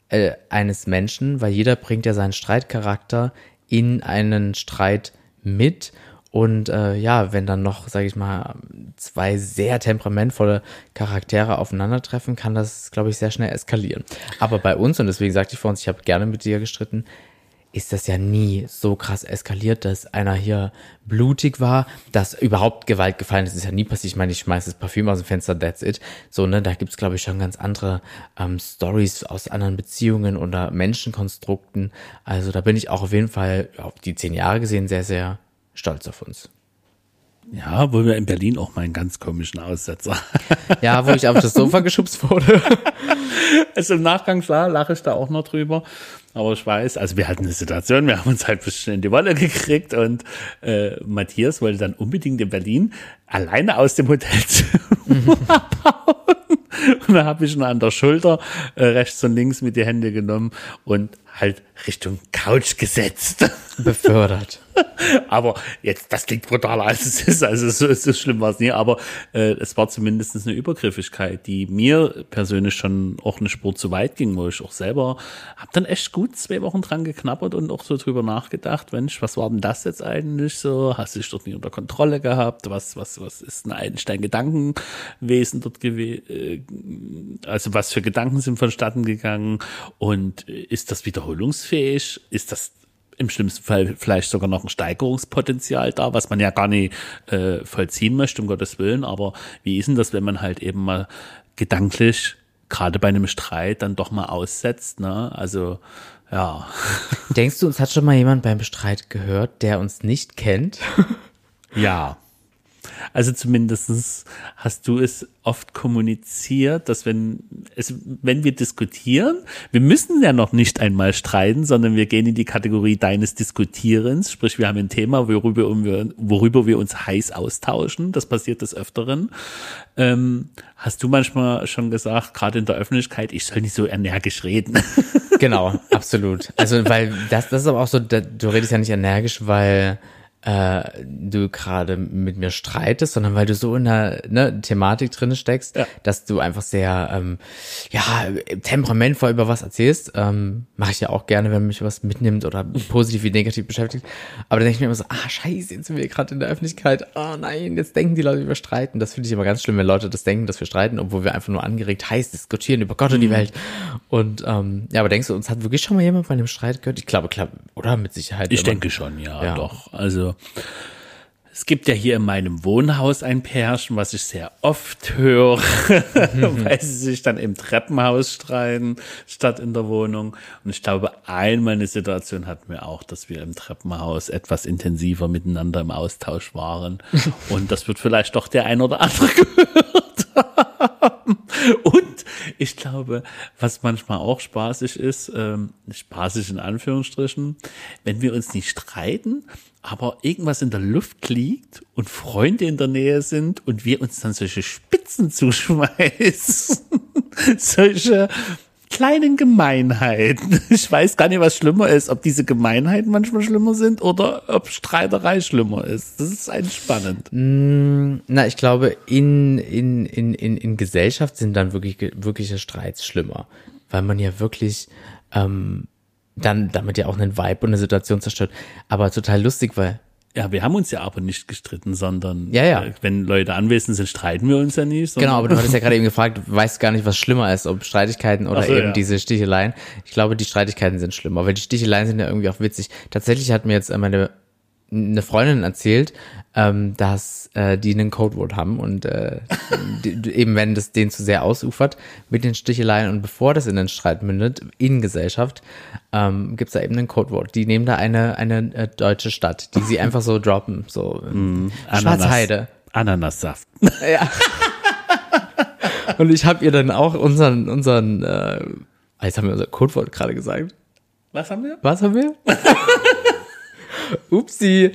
äh, eines Menschen, weil jeder bringt ja seinen Streitcharakter in einen Streit mit. Und äh, ja, wenn dann noch, sage ich mal, zwei sehr temperamentvolle Charaktere aufeinandertreffen, kann das, glaube ich, sehr schnell eskalieren. Aber bei uns, und deswegen sagte ich vor uns, ich habe gerne mit dir gestritten, ist das ja nie so krass eskaliert, dass einer hier blutig war, dass überhaupt Gewalt gefallen ist. Ist ja nie passiert. Ich meine, ich schmeiße das Parfüm aus dem Fenster, that's it. So, ne, da gibt's glaube ich, schon ganz andere ähm, Stories aus anderen Beziehungen oder Menschenkonstrukten. Also da bin ich auch auf jeden Fall auf die zehn Jahre gesehen sehr, sehr stolz auf uns. Ja, wo wir in Berlin auch mal einen ganz komischen Aussetzer. Ja, wo ich auf das Sofa geschubst wurde. Also im Nachgang klar, lache ich da auch noch drüber. Aber ich weiß, also wir hatten eine Situation, wir haben uns halt ein bisschen in die Wolle gekriegt und äh, Matthias wollte dann unbedingt in Berlin alleine aus dem Hotelzimmer abhauen. Und da habe ich ihn an der Schulter äh, rechts und links mit die Hände genommen und halt Richtung Couch gesetzt. Befördert. Aber jetzt, das klingt brutaler als es ist, also so, so schlimm war es nie, aber äh, es war zumindest eine Übergriffigkeit, die mir persönlich schon auch eine Spur zu weit ging, wo ich auch selber habe dann echt gut zwei Wochen dran geknabbert und auch so drüber nachgedacht, Mensch, was war denn das jetzt eigentlich so? Hast du dich dort nicht unter Kontrolle gehabt? Was, was, was ist eigentlich dein Gedankenwesen dort gewesen? Äh, also was für Gedanken sind vonstatten gegangen und äh, ist das wiederholungsfähig? Ist das im schlimmsten Fall vielleicht sogar noch ein Steigerungspotenzial da, was man ja gar nicht äh, vollziehen möchte, um Gottes Willen. Aber wie ist denn das, wenn man halt eben mal gedanklich, gerade bei einem Streit, dann doch mal aussetzt, ne? Also, ja. Denkst du, uns hat schon mal jemand beim Streit gehört, der uns nicht kennt? Ja. Also zumindestens hast du es oft kommuniziert, dass wenn es, wenn wir diskutieren, wir müssen ja noch nicht einmal streiten, sondern wir gehen in die Kategorie deines Diskutierens, sprich wir haben ein Thema, worüber, wir, worüber wir uns heiß austauschen, das passiert des Öfteren. Ähm, hast du manchmal schon gesagt, gerade in der Öffentlichkeit, ich soll nicht so energisch reden? Genau, absolut. Also, weil das, das ist aber auch so, du redest ja nicht energisch, weil äh, du gerade mit mir streitest, sondern weil du so in der ne, Thematik drin steckst, ja. dass du einfach sehr ähm, ja temperamentvoll über was erzählst. Ähm, Mache ich ja auch gerne, wenn mich was mitnimmt oder positiv wie negativ beschäftigt. Aber dann denke ich mir immer so, ah scheiße, jetzt sind wir gerade in der Öffentlichkeit. Oh nein, jetzt denken die Leute, wir streiten. Das finde ich immer ganz schlimm, wenn Leute das denken, dass wir streiten, obwohl wir einfach nur angeregt heiß diskutieren über Gott und die mhm. Welt. Und ähm, ja, aber denkst du, uns hat wirklich schon mal jemand bei einem Streit gehört? Ich glaube, klar, oder mit Sicherheit. Ich denke schon, ja, ja, doch. Also es gibt ja hier in meinem Wohnhaus ein Pärchen, was ich sehr oft höre, mhm. weil sie sich dann im Treppenhaus streiten, statt in der Wohnung. Und ich glaube, einmal eine Situation hatten wir auch, dass wir im Treppenhaus etwas intensiver miteinander im Austausch waren. Und das wird vielleicht doch der ein oder andere gehört. Und ich glaube, was manchmal auch spaßig ist, ähm, spaßig in Anführungsstrichen, wenn wir uns nicht streiten, aber irgendwas in der Luft liegt und Freunde in der Nähe sind und wir uns dann solche Spitzen zuschmeißen. solche kleinen Gemeinheiten. Ich weiß gar nicht, was schlimmer ist, ob diese Gemeinheiten manchmal schlimmer sind oder ob Streiterei schlimmer ist. Das ist eigentlich spannend. Mm, na, ich glaube, in, in, in, in, in Gesellschaft sind dann wirklich, wirkliche Streits schlimmer. Weil man ja wirklich, ähm, dann damit ja auch einen Vibe und eine Situation zerstört. Aber total lustig, weil ja, wir haben uns ja aber nicht gestritten, sondern ja, ja. Äh, wenn Leute anwesend sind, streiten wir uns ja nicht. Genau, aber du hattest ja gerade eben gefragt, du weißt gar nicht, was schlimmer ist, ob Streitigkeiten oder so, eben ja. diese Sticheleien. Ich glaube, die Streitigkeiten sind schlimmer, weil die Sticheleien sind ja irgendwie auch witzig. Tatsächlich hat mir jetzt meine eine Freundin erzählt, ähm, dass äh, die einen Codewort haben und äh, die, eben wenn das den zu sehr ausufert mit den Sticheleien und bevor das in den Streit mündet in Gesellschaft, ähm, gibt es da eben einen Codewort. Die nehmen da eine eine äh, deutsche Stadt, die sie einfach so droppen, so mm, Schwarzheide. Ananassaft. Ja. und ich habe ihr dann auch unseren unseren äh, jetzt haben wir unser Codewort gerade gesagt. Was haben wir? Was haben wir? Upsi.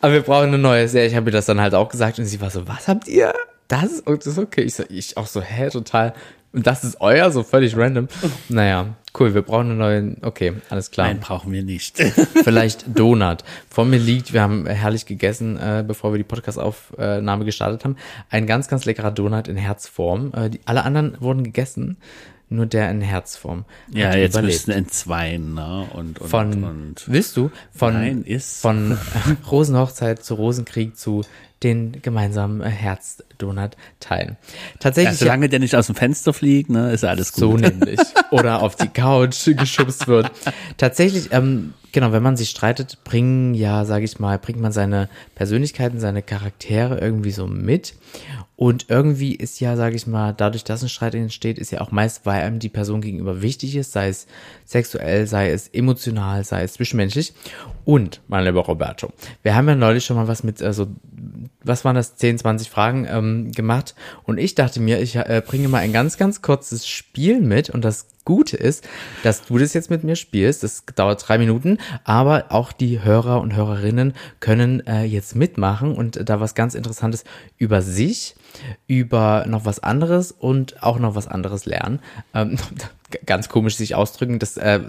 Aber wir brauchen eine neue Serie. Ich habe mir das dann halt auch gesagt und sie war so, was habt ihr? Das ist, das ist okay. Ich, so, ich auch so, hä, total. Und das ist euer, so völlig random. Naja, cool, wir brauchen eine neue, okay, alles klar. Nein, brauchen wir nicht. Vielleicht Donut. Vor mir liegt, wir haben herrlich gegessen, äh, bevor wir die Podcast-Aufnahme gestartet haben, ein ganz, ganz leckerer Donut in Herzform. Äh, die, alle anderen wurden gegessen nur der in Herzform. Ja, jetzt überlebt. müssen entzweien, ne? Und, und, von, und, willst du? Von, Nein, ist. Von Rosenhochzeit zu Rosenkrieg zu den gemeinsamen äh, Herzdonut teilen. Tatsächlich. Ja, solange der nicht aus dem Fenster fliegt, ne, ist alles gut. So nämlich. Oder auf die Couch geschubst wird. Tatsächlich, ähm, genau, wenn man sich streitet, bringen ja, sage ich mal, bringt man seine Persönlichkeiten, seine Charaktere irgendwie so mit. Und irgendwie ist ja, sage ich mal, dadurch, dass ein Streit entsteht, ist ja auch meist, weil einem die Person gegenüber wichtig ist, sei es sexuell, sei es emotional, sei es zwischenmenschlich. Und, mein lieber Roberto, wir haben ja neulich schon mal was mit, also, was waren das, 10, 20 Fragen ähm, gemacht. Und ich dachte mir, ich äh, bringe mal ein ganz, ganz kurzes Spiel mit. Und das Gute ist, dass du das jetzt mit mir spielst. Das dauert drei Minuten, aber auch die Hörer und Hörerinnen können äh, jetzt mitmachen und da was ganz Interessantes über sich, über noch was anderes und auch noch was anderes lernen. Ähm, ganz komisch sich ausdrücken, das äh,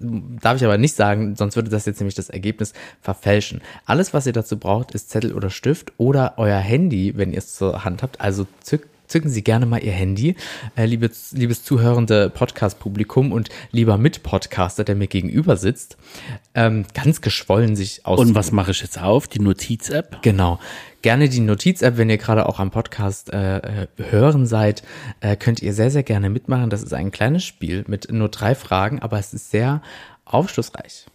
darf ich aber nicht sagen, sonst würde das jetzt nämlich das Ergebnis verfälschen. Alles, was ihr dazu braucht, ist Zettel oder Stift oder euer Handy, wenn ihr es zur Hand habt. Also zückt zücken Sie gerne mal Ihr Handy, äh, liebes, liebes zuhörende Podcast-Publikum und lieber Mitpodcaster, der mir gegenüber sitzt, ähm, ganz geschwollen sich aus. Und was mache ich jetzt auf? Die Notiz-App? Genau. Gerne die Notiz-App, wenn ihr gerade auch am Podcast äh, äh, hören seid, äh, könnt ihr sehr, sehr gerne mitmachen. Das ist ein kleines Spiel mit nur drei Fragen, aber es ist sehr aufschlussreich.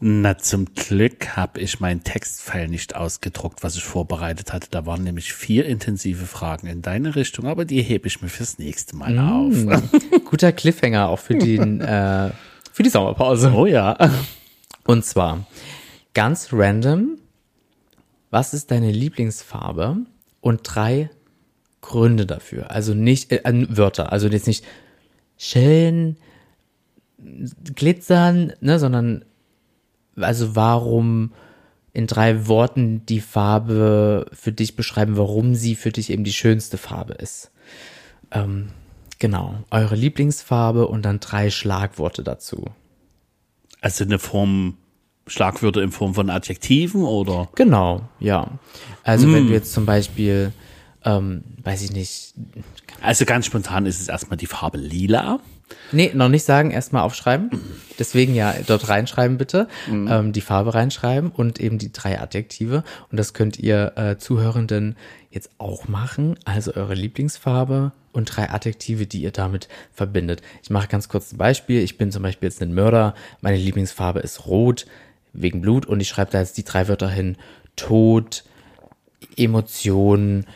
Na, zum Glück habe ich meinen Textfile nicht ausgedruckt, was ich vorbereitet hatte. Da waren nämlich vier intensive Fragen in deine Richtung, aber die hebe ich mir fürs nächste Mal mm. auf. Guter Cliffhanger auch für, den, äh, für die Sommerpause. Oh ja. Und zwar ganz random, was ist deine Lieblingsfarbe? Und drei Gründe dafür. Also nicht äh, Wörter, also jetzt nicht schön, glitzern, ne, sondern also warum in drei Worten die Farbe für dich beschreiben, warum sie für dich eben die schönste Farbe ist. Ähm, genau, eure Lieblingsfarbe und dann drei Schlagworte dazu. Also eine Form, Schlagwörter in Form von Adjektiven oder? Genau, ja. Also hm. wenn du jetzt zum Beispiel, ähm, weiß ich nicht. Also ganz spontan ist es erstmal die Farbe lila. Nee, noch nicht sagen, erstmal aufschreiben. Deswegen ja dort reinschreiben bitte, mhm. ähm, die Farbe reinschreiben und eben die drei Adjektive. Und das könnt ihr äh, Zuhörenden jetzt auch machen. Also eure Lieblingsfarbe und drei Adjektive, die ihr damit verbindet. Ich mache ganz kurz ein Beispiel. Ich bin zum Beispiel jetzt ein Mörder. Meine Lieblingsfarbe ist rot wegen Blut und ich schreibe da jetzt die drei Wörter hin. Tod, Emotionen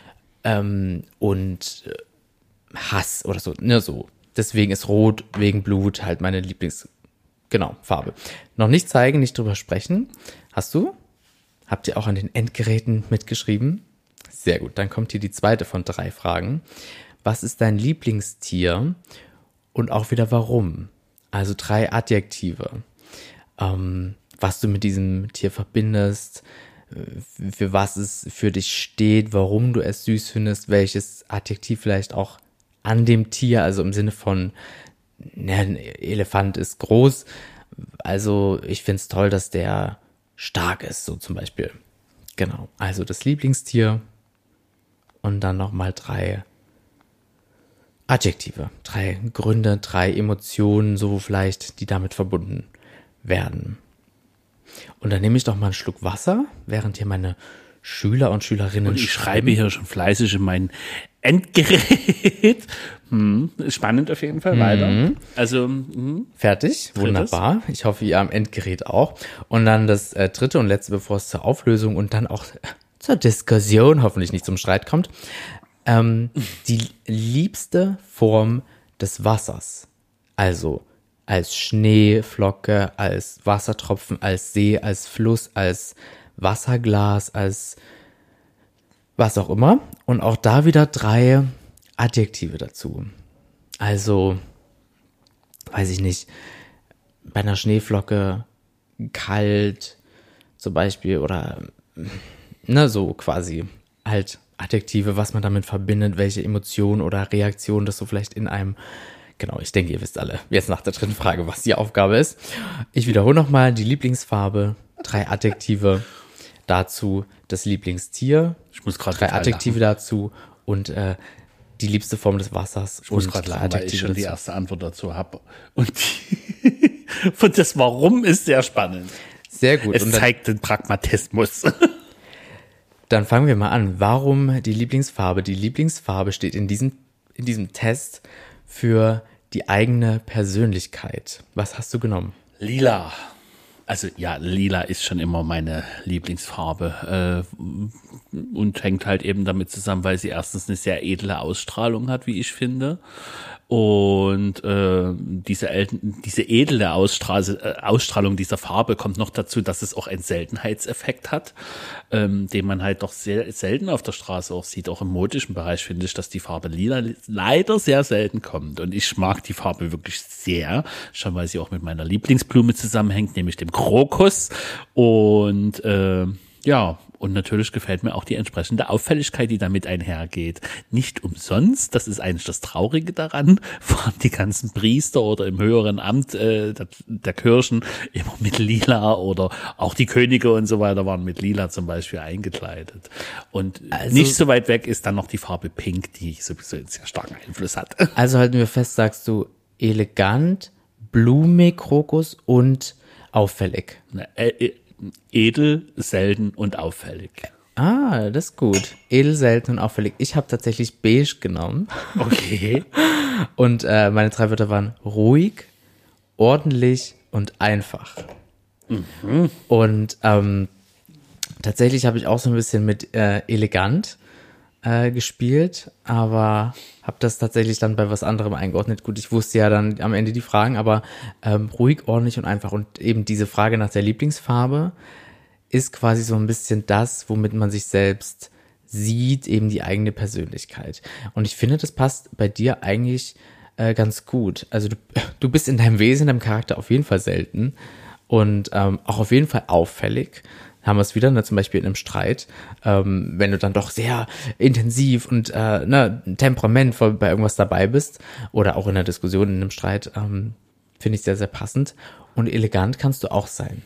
ähm, und äh, Hass oder so. Ne, so Deswegen ist Rot wegen Blut halt meine Lieblings, genau, Farbe. Noch nicht zeigen, nicht drüber sprechen. Hast du? Habt ihr auch an den Endgeräten mitgeschrieben? Sehr gut. Dann kommt hier die zweite von drei Fragen. Was ist dein Lieblingstier? Und auch wieder warum? Also drei Adjektive. Ähm, was du mit diesem Tier verbindest, für was es für dich steht, warum du es süß findest, welches Adjektiv vielleicht auch an dem Tier, also im Sinne von, ja, ein Elefant ist groß. Also ich finde es toll, dass der stark ist, so zum Beispiel. Genau, also das Lieblingstier und dann nochmal drei Adjektive, drei Gründe, drei Emotionen, so vielleicht, die damit verbunden werden. Und dann nehme ich doch mal einen Schluck Wasser, während hier meine Schüler und Schülerinnen. Und ich schreibe hier schon fleißig in mein Endgerät. Hm, spannend auf jeden Fall. Weiter. Mhm. Also hm. fertig, wunderbar. Ich hoffe, ihr am Endgerät auch. Und dann das äh, dritte und letzte, bevor es zur Auflösung und dann auch zur Diskussion, hoffentlich nicht zum Streit kommt. Ähm, die liebste Form des Wassers. Also als Schneeflocke, als Wassertropfen, als See, als Fluss, als Wasserglas, als was auch immer. Und auch da wieder drei Adjektive dazu. Also, weiß ich nicht, bei einer Schneeflocke kalt zum Beispiel oder ne, so quasi halt Adjektive, was man damit verbindet, welche Emotionen oder Reaktionen das so vielleicht in einem Genau, ich denke, ihr wisst alle jetzt nach der dritten Frage, was die Aufgabe ist. Ich wiederhole nochmal die Lieblingsfarbe, drei Adjektive dazu das Lieblingstier. Ich muss gerade drei Adjektive lachen. dazu und äh, die liebste Form des Wassers. Ich muss gerade lachen, weil ich schon dazu. die erste Antwort dazu habe. Und und das Warum ist sehr spannend. Sehr gut. Es dann, zeigt den Pragmatismus. Dann fangen wir mal an. Warum die Lieblingsfarbe? Die Lieblingsfarbe steht in diesem, in diesem Test für die eigene Persönlichkeit. Was hast du genommen? Lila. Also ja, lila ist schon immer meine Lieblingsfarbe äh, und hängt halt eben damit zusammen, weil sie erstens eine sehr edle Ausstrahlung hat, wie ich finde. Und äh, diese, diese edle Ausstrahl äh, Ausstrahlung dieser Farbe kommt noch dazu, dass es auch einen Seltenheitseffekt hat, ähm, den man halt doch sehr selten auf der Straße auch sieht. Auch im modischen Bereich finde ich, dass die Farbe lila leider sehr selten kommt. Und ich mag die Farbe wirklich sehr, schon weil sie auch mit meiner Lieblingsblume zusammenhängt, nämlich dem Krokus. Und äh, ja, und natürlich gefällt mir auch die entsprechende Auffälligkeit, die damit einhergeht. Nicht umsonst, das ist eigentlich das Traurige daran, waren die ganzen Priester oder im höheren Amt äh, der, der Kirchen immer mit Lila oder auch die Könige und so weiter waren mit Lila zum Beispiel eingekleidet. Und also, nicht so weit weg ist dann noch die Farbe Pink, die sowieso einen sehr starken Einfluss hat. Also halten wir fest, sagst du elegant, blumig, Krokus und auffällig. Edel, selten und auffällig. Ah, das ist gut. Edel, selten und auffällig. Ich habe tatsächlich beige genommen. Okay. und äh, meine drei Wörter waren ruhig, ordentlich und einfach. Und ähm, tatsächlich habe ich auch so ein bisschen mit äh, elegant äh, gespielt, aber habe das tatsächlich dann bei was anderem eingeordnet. Gut, ich wusste ja dann am Ende die Fragen, aber ähm, ruhig, ordentlich und einfach. Und eben diese Frage nach der Lieblingsfarbe ist quasi so ein bisschen das, womit man sich selbst sieht, eben die eigene Persönlichkeit. Und ich finde, das passt bei dir eigentlich äh, ganz gut. Also du, du bist in deinem Wesen, in deinem Charakter auf jeden Fall selten und ähm, auch auf jeden Fall auffällig. Haben wir es wieder, ne, zum Beispiel in einem Streit, ähm, wenn du dann doch sehr intensiv und äh, ne, Temperament bei irgendwas dabei bist oder auch in einer Diskussion, in einem Streit, ähm, finde ich sehr, sehr passend. Und elegant kannst du auch sein.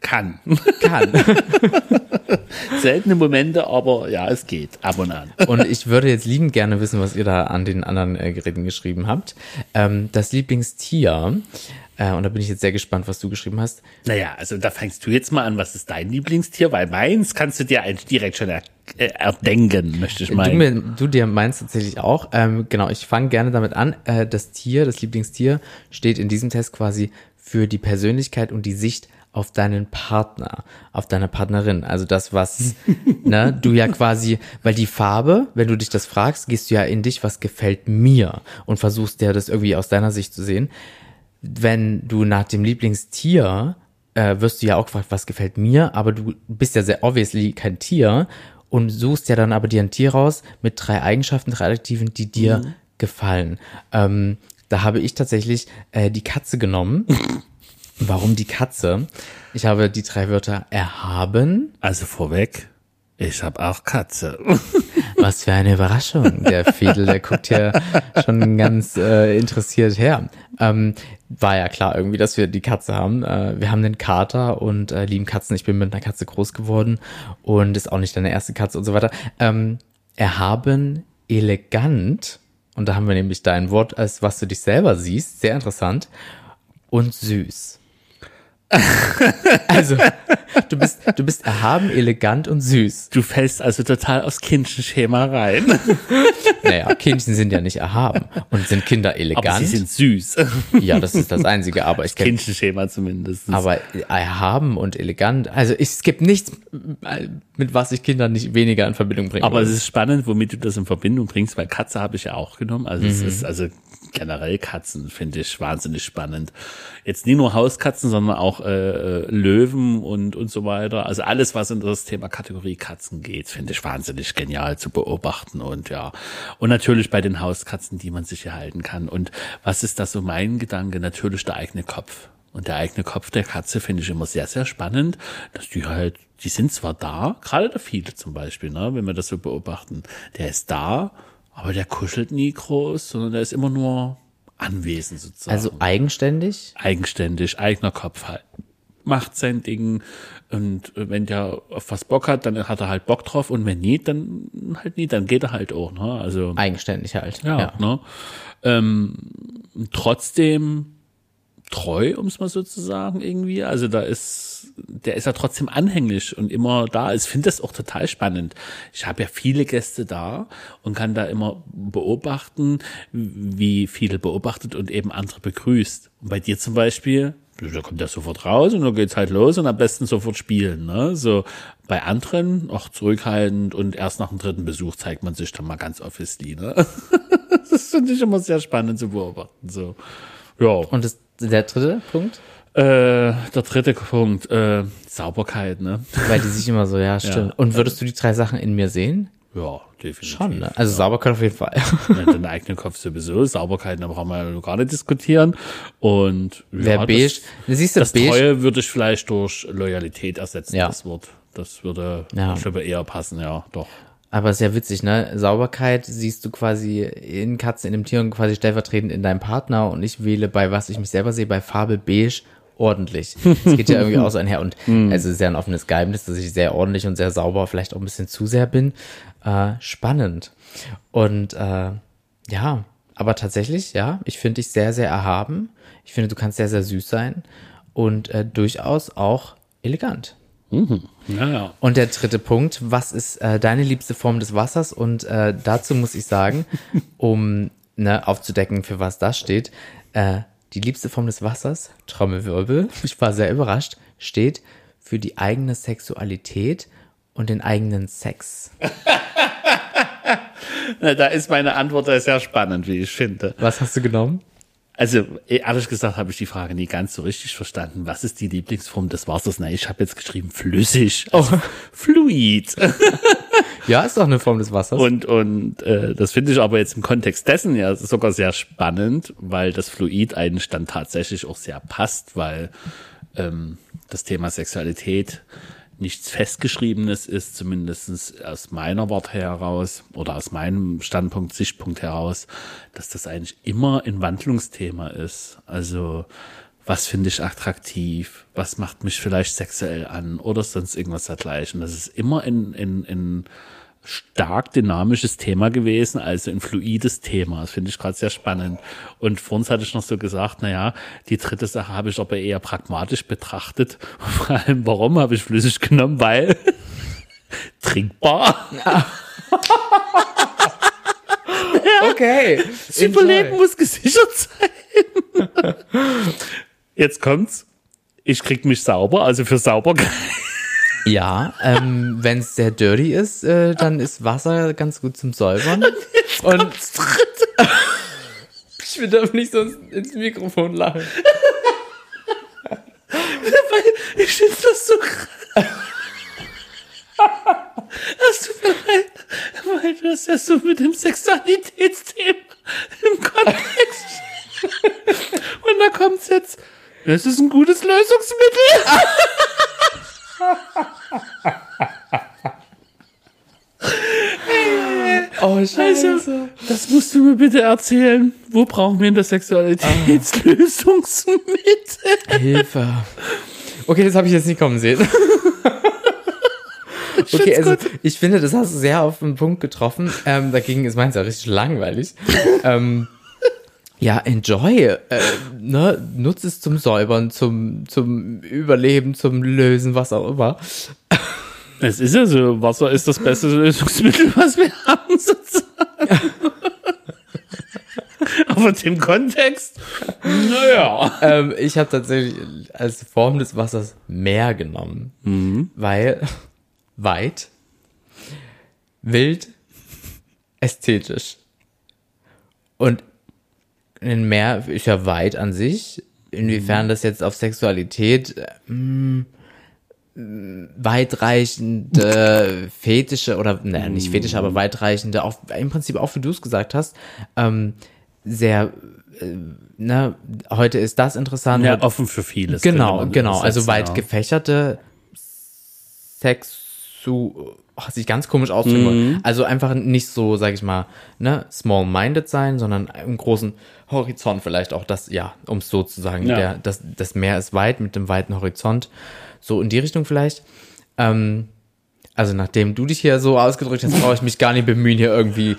Kann. Kann. Seltene Momente, aber ja, es geht. Ab und an. Und ich würde jetzt liebend gerne wissen, was ihr da an den anderen äh, Geräten geschrieben habt. Ähm, das Lieblingstier, äh, und da bin ich jetzt sehr gespannt, was du geschrieben hast. Naja, also da fängst du jetzt mal an, was ist dein Lieblingstier? Weil meins kannst du dir eigentlich direkt schon er, äh, erdenken, möchte ich Du, meinen. mir, du dir meinst tatsächlich auch. Ähm, genau, ich fange gerne damit an. Äh, das Tier, das Lieblingstier, steht in diesem Test quasi für die Persönlichkeit und die Sicht auf deinen Partner, auf deine Partnerin. Also das, was ne, du ja quasi, weil die Farbe, wenn du dich das fragst, gehst du ja in dich, was gefällt mir und versuchst dir das irgendwie aus deiner Sicht zu sehen. Wenn du nach dem Lieblingstier äh, wirst du ja auch gefragt, was gefällt mir, aber du bist ja sehr obviously kein Tier und suchst ja dann aber dir ein Tier raus mit drei Eigenschaften, drei Adjektiven, die dir gefallen. Ähm, da habe ich tatsächlich äh, die Katze genommen. Warum die Katze? Ich habe die drei Wörter erhaben. Also vorweg, ich habe auch Katze. Was für eine Überraschung. Der Fedel, der guckt hier schon ganz äh, interessiert her. Ähm, war ja klar irgendwie, dass wir die Katze haben. Äh, wir haben den Kater und äh, lieben Katzen. Ich bin mit einer Katze groß geworden und ist auch nicht deine erste Katze und so weiter. Ähm, erhaben, elegant. Und da haben wir nämlich dein Wort, als was du dich selber siehst. Sehr interessant. Und süß. also, du bist, du bist erhaben, elegant und süß. Du fällst also total aus Kindchenschema rein. Naja, Kindchen sind ja nicht erhaben und sind Kinder Aber elegant. sie sind süß. ja, das ist das Einzige, aber ich kenne Kindchenschema zumindest. aber erhaben und elegant. Also ich, es gibt nichts, mit was ich Kinder nicht weniger in Verbindung bringen Aber es ist spannend, womit du das in Verbindung bringst, weil Katze habe ich ja auch genommen. Also Mhm. es ist also generell Katzen finde ich wahnsinnig spannend. Jetzt nie nur Hauskatzen, sondern auch äh, Löwen und und so weiter. Also alles, was in das Thema Kategorie Katzen geht, finde ich wahnsinnig genial zu beobachten und ja. Und natürlich bei den Hauskatzen, die man sich erhalten kann. Und was ist da so mein Gedanke? Natürlich der eigene Kopf. Und der eigene Kopf der Katze finde ich immer sehr, sehr spannend, dass die halt, die sind zwar da, gerade der viele zum Beispiel, ne, wenn wir das so beobachten, der ist da, aber der kuschelt nie groß, sondern der ist immer nur anwesend sozusagen. Also eigenständig? eigenständig, eigener Kopf halt. Macht sein Ding und wenn der auf was Bock hat, dann hat er halt Bock drauf und wenn nie, dann halt nie, dann geht er halt auch, ne? Also Eigenständig halt. ja, ne? Ähm, trotzdem treu, um es mal so zu sagen, irgendwie. Also da ist, der ist ja trotzdem anhänglich und immer da. Ich finde das auch total spannend. Ich habe ja viele Gäste da und kann da immer beobachten, wie viele beobachtet und eben andere begrüßt. Und bei dir zum Beispiel, da kommt er sofort raus und dann geht's halt los und am besten sofort spielen. Ne? So bei anderen auch zurückhaltend und erst nach dem dritten Besuch zeigt man sich dann mal ganz obviously. Ne? Das finde ich immer sehr spannend zu beobachten. So, ja. Und das, der dritte Punkt? Äh, der dritte Punkt, äh, Sauberkeit, ne? Weil die sich immer so, ja, stimmt. Und würdest du die drei Sachen in mir sehen? Ja, definitiv. Schon, ne? Also Sauberkeit auf jeden Fall. Ja, Den eigenen Kopf sowieso. Sauberkeit, da brauchen wir ja gar nicht diskutieren. Und Wer ja, beige, das, das, siehst du, das beige, Treue würde ich vielleicht durch Loyalität ersetzen, Ja. das Wort. Das würde, Ja. ich glaube, eher passen, ja, doch. Aber ist ja witzig, ne? Sauberkeit siehst du quasi in Katzen, in dem Tier und quasi stellvertretend in deinem Partner und ich wähle bei was ich mich selber sehe, bei Farbe beige ordentlich. Es geht ja irgendwie auch so einher und also es ist ja ein offenes Geheimnis, dass ich sehr ordentlich und sehr sauber, vielleicht auch ein bisschen zu sehr bin. Äh, spannend. Und äh, ja, aber tatsächlich, ja, ich finde dich sehr, sehr erhaben. Ich finde, du kannst sehr, sehr süß sein und äh, durchaus auch elegant. Ja, ja. Und der dritte Punkt, was ist äh, deine liebste Form des Wassers? Und äh, dazu muss ich sagen, um ne, aufzudecken, für was das steht, äh, die liebste Form des Wassers, Trommelwirbel, ich war sehr überrascht, steht für die eigene Sexualität und den eigenen Sex. Na, da ist meine Antwort sehr spannend, wie ich finde. Was hast du genommen? Also, ehrlich gesagt, habe ich die Frage nie ganz so richtig verstanden. Was ist die Lieblingsform des Wassers? Na, ich habe jetzt geschrieben flüssig, also oh. fluid. Ja, ist doch eine Form des Wassers. Und, und äh, das finde ich aber jetzt im Kontext dessen ja sogar sehr spannend, weil das Fluid eigentlich dann tatsächlich auch sehr passt, weil ähm, das Thema Sexualität nichts Festgeschriebenes ist, zumindest aus meiner Warte heraus oder aus meinem Standpunkt, Sichtpunkt heraus, dass das eigentlich immer ein Wandlungsthema ist. Also was finde ich attraktiv, was macht mich vielleicht sexuell an oder sonst irgendwas dergleichen. Das ist immer ein, ein, ein stark dynamisches Thema gewesen, also ein fluides Thema. Das finde ich gerade sehr spannend. Und vor uns hatte ich noch so gesagt, naja, die dritte Sache habe ich aber eher pragmatisch betrachtet. Vor allem, warum habe ich flüssig genommen? Weil trinkbar. Ja. okay. Das Überleben muss gesichert sein. Jetzt kommt's. Ich krieg mich sauber, also für Sauberkeit. Ja, ähm, wenn es sehr dirty ist, äh, dann ist Wasser ganz gut zum Säubern. Und ich will doch nicht sonst ins Mikrofon lachen. ich finde das so krass. Tut mir leid, weil du das ja so mit dem Sexualitätsthema im Kontext. Und da kommt's jetzt. Das ist ein gutes Lösungsmittel. Oh, scheiße. Also, das musst du mir bitte erzählen. Wo brauchen wir in der Sexualitätslösungsmittel? Hilfe. Okay, das habe ich jetzt nicht kommen sehen. Okay, also ich finde, das hast du sehr auf den Punkt getroffen. Ähm, dagegen ist meins ja richtig langweilig. ähm, ja, enjoy. Äh, ne? Nutze es zum Säubern, zum, zum Überleben, zum Lösen, was auch immer. Es ist ja so, Wasser ist das beste Lösungsmittel, was wir haben, sozusagen. Aber dem Kontext, naja. Ähm, ich habe tatsächlich als Form des Wassers Meer genommen, mhm. weil weit, wild, ästhetisch. Und ein Meer ist ja weit an sich. Inwiefern das jetzt auf Sexualität mh, hm, weitreichende Fetische oder naja, nicht Fetische, aber weitreichende, auch im Prinzip auch wie du es gesagt hast, ähm, sehr äh, ne, heute ist das interessant. Ja, offen für vieles. Genau, genau. Also weit gefächerte Sexu oh, sich ganz komisch ausdrücken. Mhm. Also einfach nicht so, sag ich mal, ne, small-minded sein, sondern im großen Horizont vielleicht auch das, ja, um es so zu sagen, ja. der, das, das Meer ist weit mit dem weiten Horizont. So in die Richtung vielleicht. Ähm, also nachdem du dich hier so ausgedrückt hast, brauche ich mich gar nicht bemühen, hier irgendwie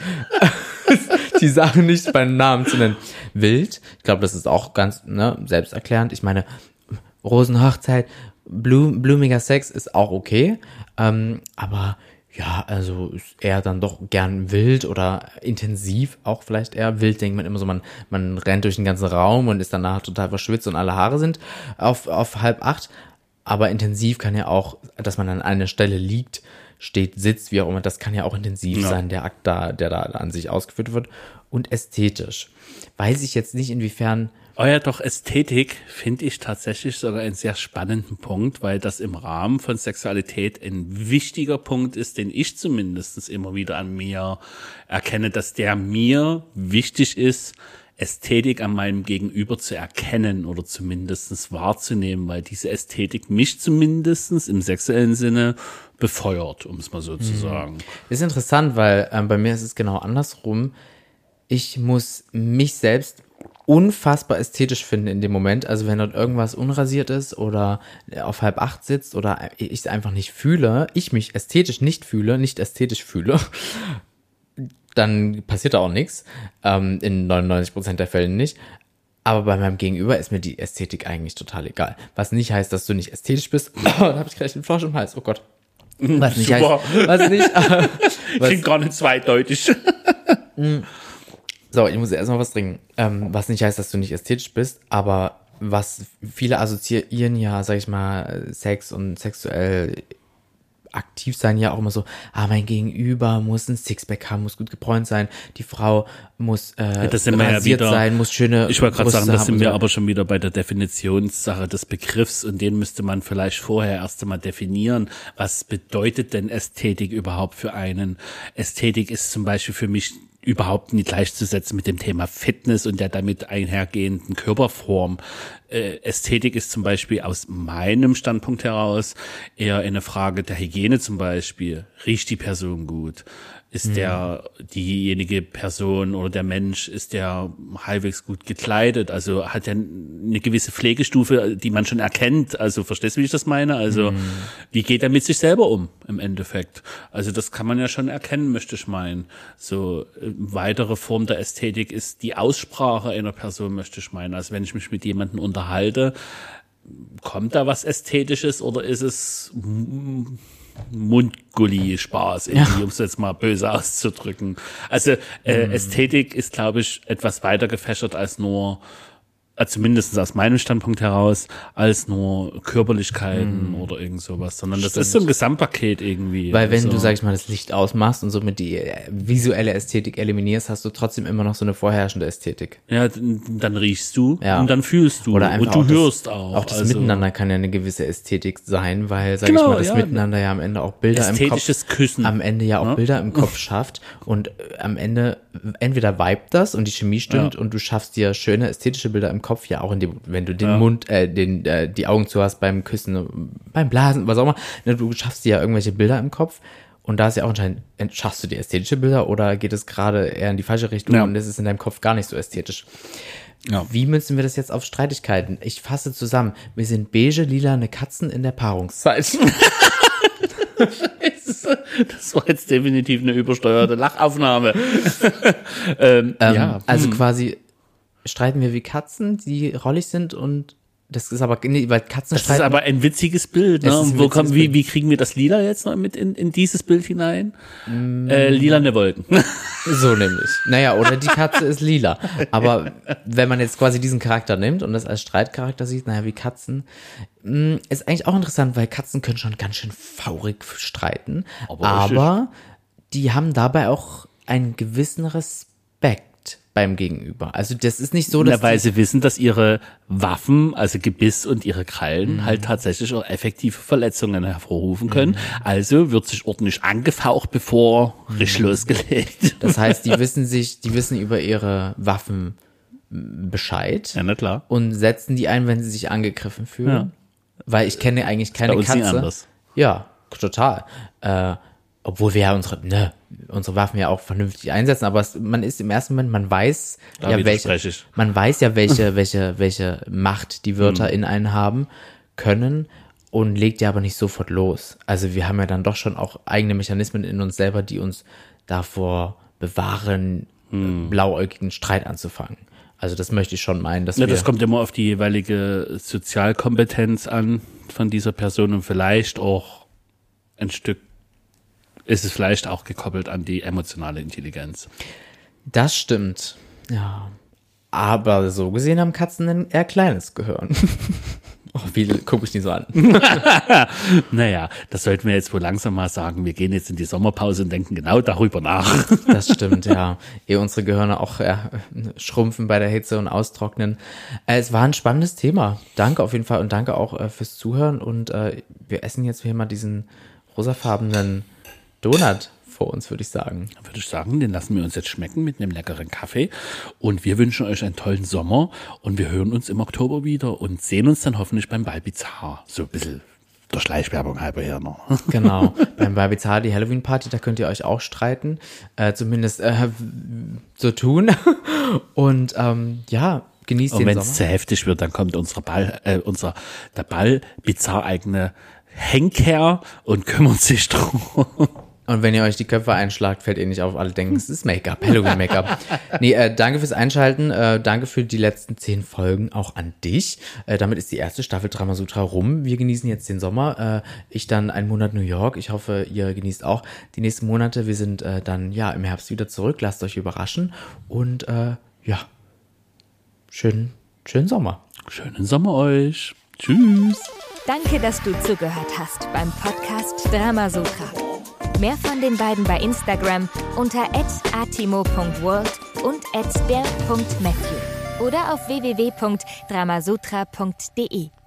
die Sachen nicht beim Namen zu nennen. Wild, ich glaube, das ist auch ganz ne, selbsterklärend. Ich meine, Rosenhochzeit, Blum, blumiger Sex ist auch okay, ähm, aber ja, also ist eher dann doch gern wild oder intensiv, auch vielleicht eher wild, denkt man immer so, man, man rennt durch den ganzen Raum und ist danach total verschwitzt und alle Haare sind auf, auf halb acht. Aber intensiv kann ja auch, dass man an einer Stelle liegt, steht, sitzt, wie auch immer, das kann ja auch intensiv ja. sein, der Akt da, der da an sich ausgeführt wird. Und ästhetisch. Weiß ich jetzt nicht, inwiefern Ja, doch, Ästhetik finde ich tatsächlich sogar einen sehr spannenden Punkt, weil das im Rahmen von Sexualität ein wichtiger Punkt ist, den ich zumindest immer wieder an mir erkenne, dass der mir wichtig ist, Ästhetik an meinem Gegenüber zu erkennen oder zumindestens wahrzunehmen, weil diese Ästhetik mich zumindestens im sexuellen Sinne befeuert, um es mal so zu mhm. sagen. Ist interessant, weil ähm, bei mir ist es genau andersrum. Ich muss mich selbst unfassbar ästhetisch finden in dem Moment. Also wenn dort irgendwas unrasiert ist oder auf halb acht sitzt oder ich es einfach nicht fühle, ich mich ästhetisch nicht fühle, nicht ästhetisch fühle, dann passiert da auch nichts. Ähm, in 99% der Fällen nicht. Aber bei meinem Gegenüber ist mir die Ästhetik eigentlich total egal. Was nicht heißt, dass du nicht ästhetisch bist. Oh, da habe ich gleich den Frosch im Hals. Oh Gott. Was nicht Super. heißt. Was nicht. was, Klingt gar nicht zweideutig. So, ich muss erstmal was trinken. Ähm, was nicht heißt, dass du nicht ästhetisch bist, aber was viele assoziieren ja, sag ich mal, Sex und sexuell aktiv sein ja auch immer so, ah, mein Gegenüber muss ein Sixpack haben, muss gut gebräunt sein, die Frau muss äh, das sind wir ja wieder- sein, muss schöne Ich wollte gerade sagen, das sind wir so. aber schon wieder bei der Definitionssache des Begriffs und den müsste man vielleicht vorher erst einmal definieren. Was bedeutet denn Ästhetik überhaupt für einen? Ästhetik ist zum Beispiel für mich überhaupt nicht gleichzusetzen mit dem Thema Fitness und der damit einhergehenden Körperform. Äh, Ästhetik ist zum Beispiel aus meinem Standpunkt heraus eher eine Frage der Hygiene zum Beispiel. Riecht die Person gut? Ist der, diejenige Person oder der Mensch, ist der halbwegs gut gekleidet? Also hat er eine gewisse Pflegestufe, die man schon erkennt? Also verstehst du, wie ich das meine? Also wie geht er mit sich selber um im Endeffekt? Also das kann man ja schon erkennen, möchte ich meinen. So äh, weitere Form der Ästhetik ist die Aussprache einer Person, möchte ich meinen. Also wenn ich mich mit jemandem unterhalte, kommt da was Ästhetisches oder ist es Mundgulli-Spaß, irgendwie, um es jetzt mal böse auszudrücken. Also äh, Ästhetik ist, glaube ich, etwas weiter gefächert als nur, zumindest aus meinem Standpunkt heraus, als nur Körperlichkeiten oder irgend sowas, sondern das ist so ein Gesamtpaket irgendwie. Weil wenn also, du, sag ich mal, das Licht ausmachst und somit die äh, visuelle Ästhetik eliminierst, hast du trotzdem immer noch so eine vorherrschende Ästhetik. ja, dann riechst du Ja. und dann fühlst du Oder einfach und du auch hörst das, auch. Auch das also, Miteinander kann ja eine gewisse Ästhetik sein, weil, sag ich Genau, mal, das ja. Miteinander ja am Ende auch Bilder im Kopf, Ästhetisches Küssen. am Ende ja auch Ne? Bilder im Kopf schafft und äh, am Ende entweder vibet das und die Chemie stimmt Ja. und du schaffst dir schöne ästhetische Bilder im Kopf, ja auch in dem, wenn du den Ja. Mund, äh, den, äh, die Augen zu hast beim Küssen, beim Blasen, was auch immer, ne, du schaffst dir ja irgendwelche Bilder im Kopf. Und da ist ja auch entscheidend, ent- schaffst du dir ästhetische Bilder oder geht es gerade eher in die falsche Richtung Ja. und es ist in deinem Kopf gar nicht so ästhetisch? Ja. Wie münzen wir das jetzt auf Streitigkeiten? Ich fasse zusammen. Wir sind beige, lila, eine Katzen in der Paarungszeit. Das war jetzt definitiv eine übersteuerte Lachaufnahme. ähm, Ähm, ja, Also quasi streiten wir wie Katzen, die rollig sind und das ist aber, nee, weil Katzen das ist aber ein witziges Bild. Ne? ein Wo witziges kommen, wie, wie kriegen wir das Lila jetzt noch mit in, in dieses Bild hinein? Mm. Äh, lilane Wolken. so nämlich. Naja, oder die Katze ist lila. Aber wenn man jetzt quasi diesen Charakter nimmt und das als Streitcharakter sieht, naja, wie Katzen, mh, ist eigentlich auch interessant, weil Katzen können schon ganz schön faurig streiten. Aber Aber, die haben dabei auch einen gewissen Respekt beim Gegenüber. Also das ist nicht so, dass Na, weil sie wissen, dass ihre Waffen, also Gebiss und ihre Krallen Mhm. halt tatsächlich auch effektive Verletzungen hervorrufen können. Also wird sich ordentlich angefaucht, bevor Mhm. richtig losgelegt. Das heißt, die wissen sich, die wissen über ihre Waffen Bescheid Ja, na klar. und setzen die ein, wenn sie sich angegriffen fühlen. Weil ich kenne eigentlich keine Katze. anders. Ja, total. Äh, obwohl wir ja unsere, ne, unsere Waffen ja auch vernünftig einsetzen, aber es, man ist im ersten Moment, man weiß Da ja welche, man weiß ja welche, welche, welche Macht die Wörter Hm. in einen haben können und legt ja aber nicht sofort los. Also wir haben ja dann doch schon auch eigene Mechanismen in uns selber, die uns davor bewahren, Hm. äh, blauäugigen Streit anzufangen. Also das möchte ich schon meinen, dass Ja, wir das kommt immer auf die jeweilige Sozialkompetenz an von dieser Person und vielleicht auch ein Stück ist es vielleicht auch gekoppelt an die emotionale Intelligenz. Das stimmt. Ja. Aber so gesehen haben Katzen ein eher kleines Gehirn. oh, wie gucke ich die so an? Naja, das sollten wir jetzt wohl langsam mal sagen. Wir gehen jetzt in die Sommerpause und denken genau darüber nach. Das stimmt, ja. Ehe unsere Gehirne auch ja, schrumpfen bei der Hitze und austrocknen. Äh, es war ein spannendes Thema. Danke auf jeden Fall und danke auch äh, fürs Zuhören. Und äh, wir essen jetzt hier mal diesen rosafarbenen Donut vor uns, würde ich sagen. Würde ich sagen, den lassen wir uns jetzt schmecken mit einem leckeren Kaffee. Und wir wünschen euch einen tollen Sommer. Und wir hören uns im Oktober wieder und sehen uns dann hoffentlich beim Balbizar. So ein bisschen der Schleichwerbung halber hier noch. Genau. Beim Barbizar, die Halloween-Party, da könnt ihr euch auch streiten. Äh, zumindest äh, so tun. Und ähm, ja, genießt Und den wenn Sommer. es zu heftig wird, dann kommt unsere Ball, äh, unser, der Ball bizarr eigene Henker und kümmert sich drum. Und wenn ihr euch die Köpfe einschlagt, fällt ihr nicht auf, alle denken, es ist Make-up, Halloween-Make-up. nee, äh, danke fürs Einschalten, äh, danke für die letzten zehn Folgen, auch an dich. Äh, damit ist die erste Staffel Drama Sutra rum. Wir genießen jetzt den Sommer. Äh, ich dann einen Monat New York. Ich hoffe, ihr genießt auch die nächsten Monate. Wir sind äh, dann ja im Herbst wieder zurück. Lasst euch überraschen. Und äh, ja, schönen schönen Sommer. Schönen Sommer euch. Tschüss. Danke, dass du zugehört hast beim Podcast Dramasutra. Mehr von den beiden bei Instagram unter atimo.world und der.matthew oder auf www.dramasutra.de.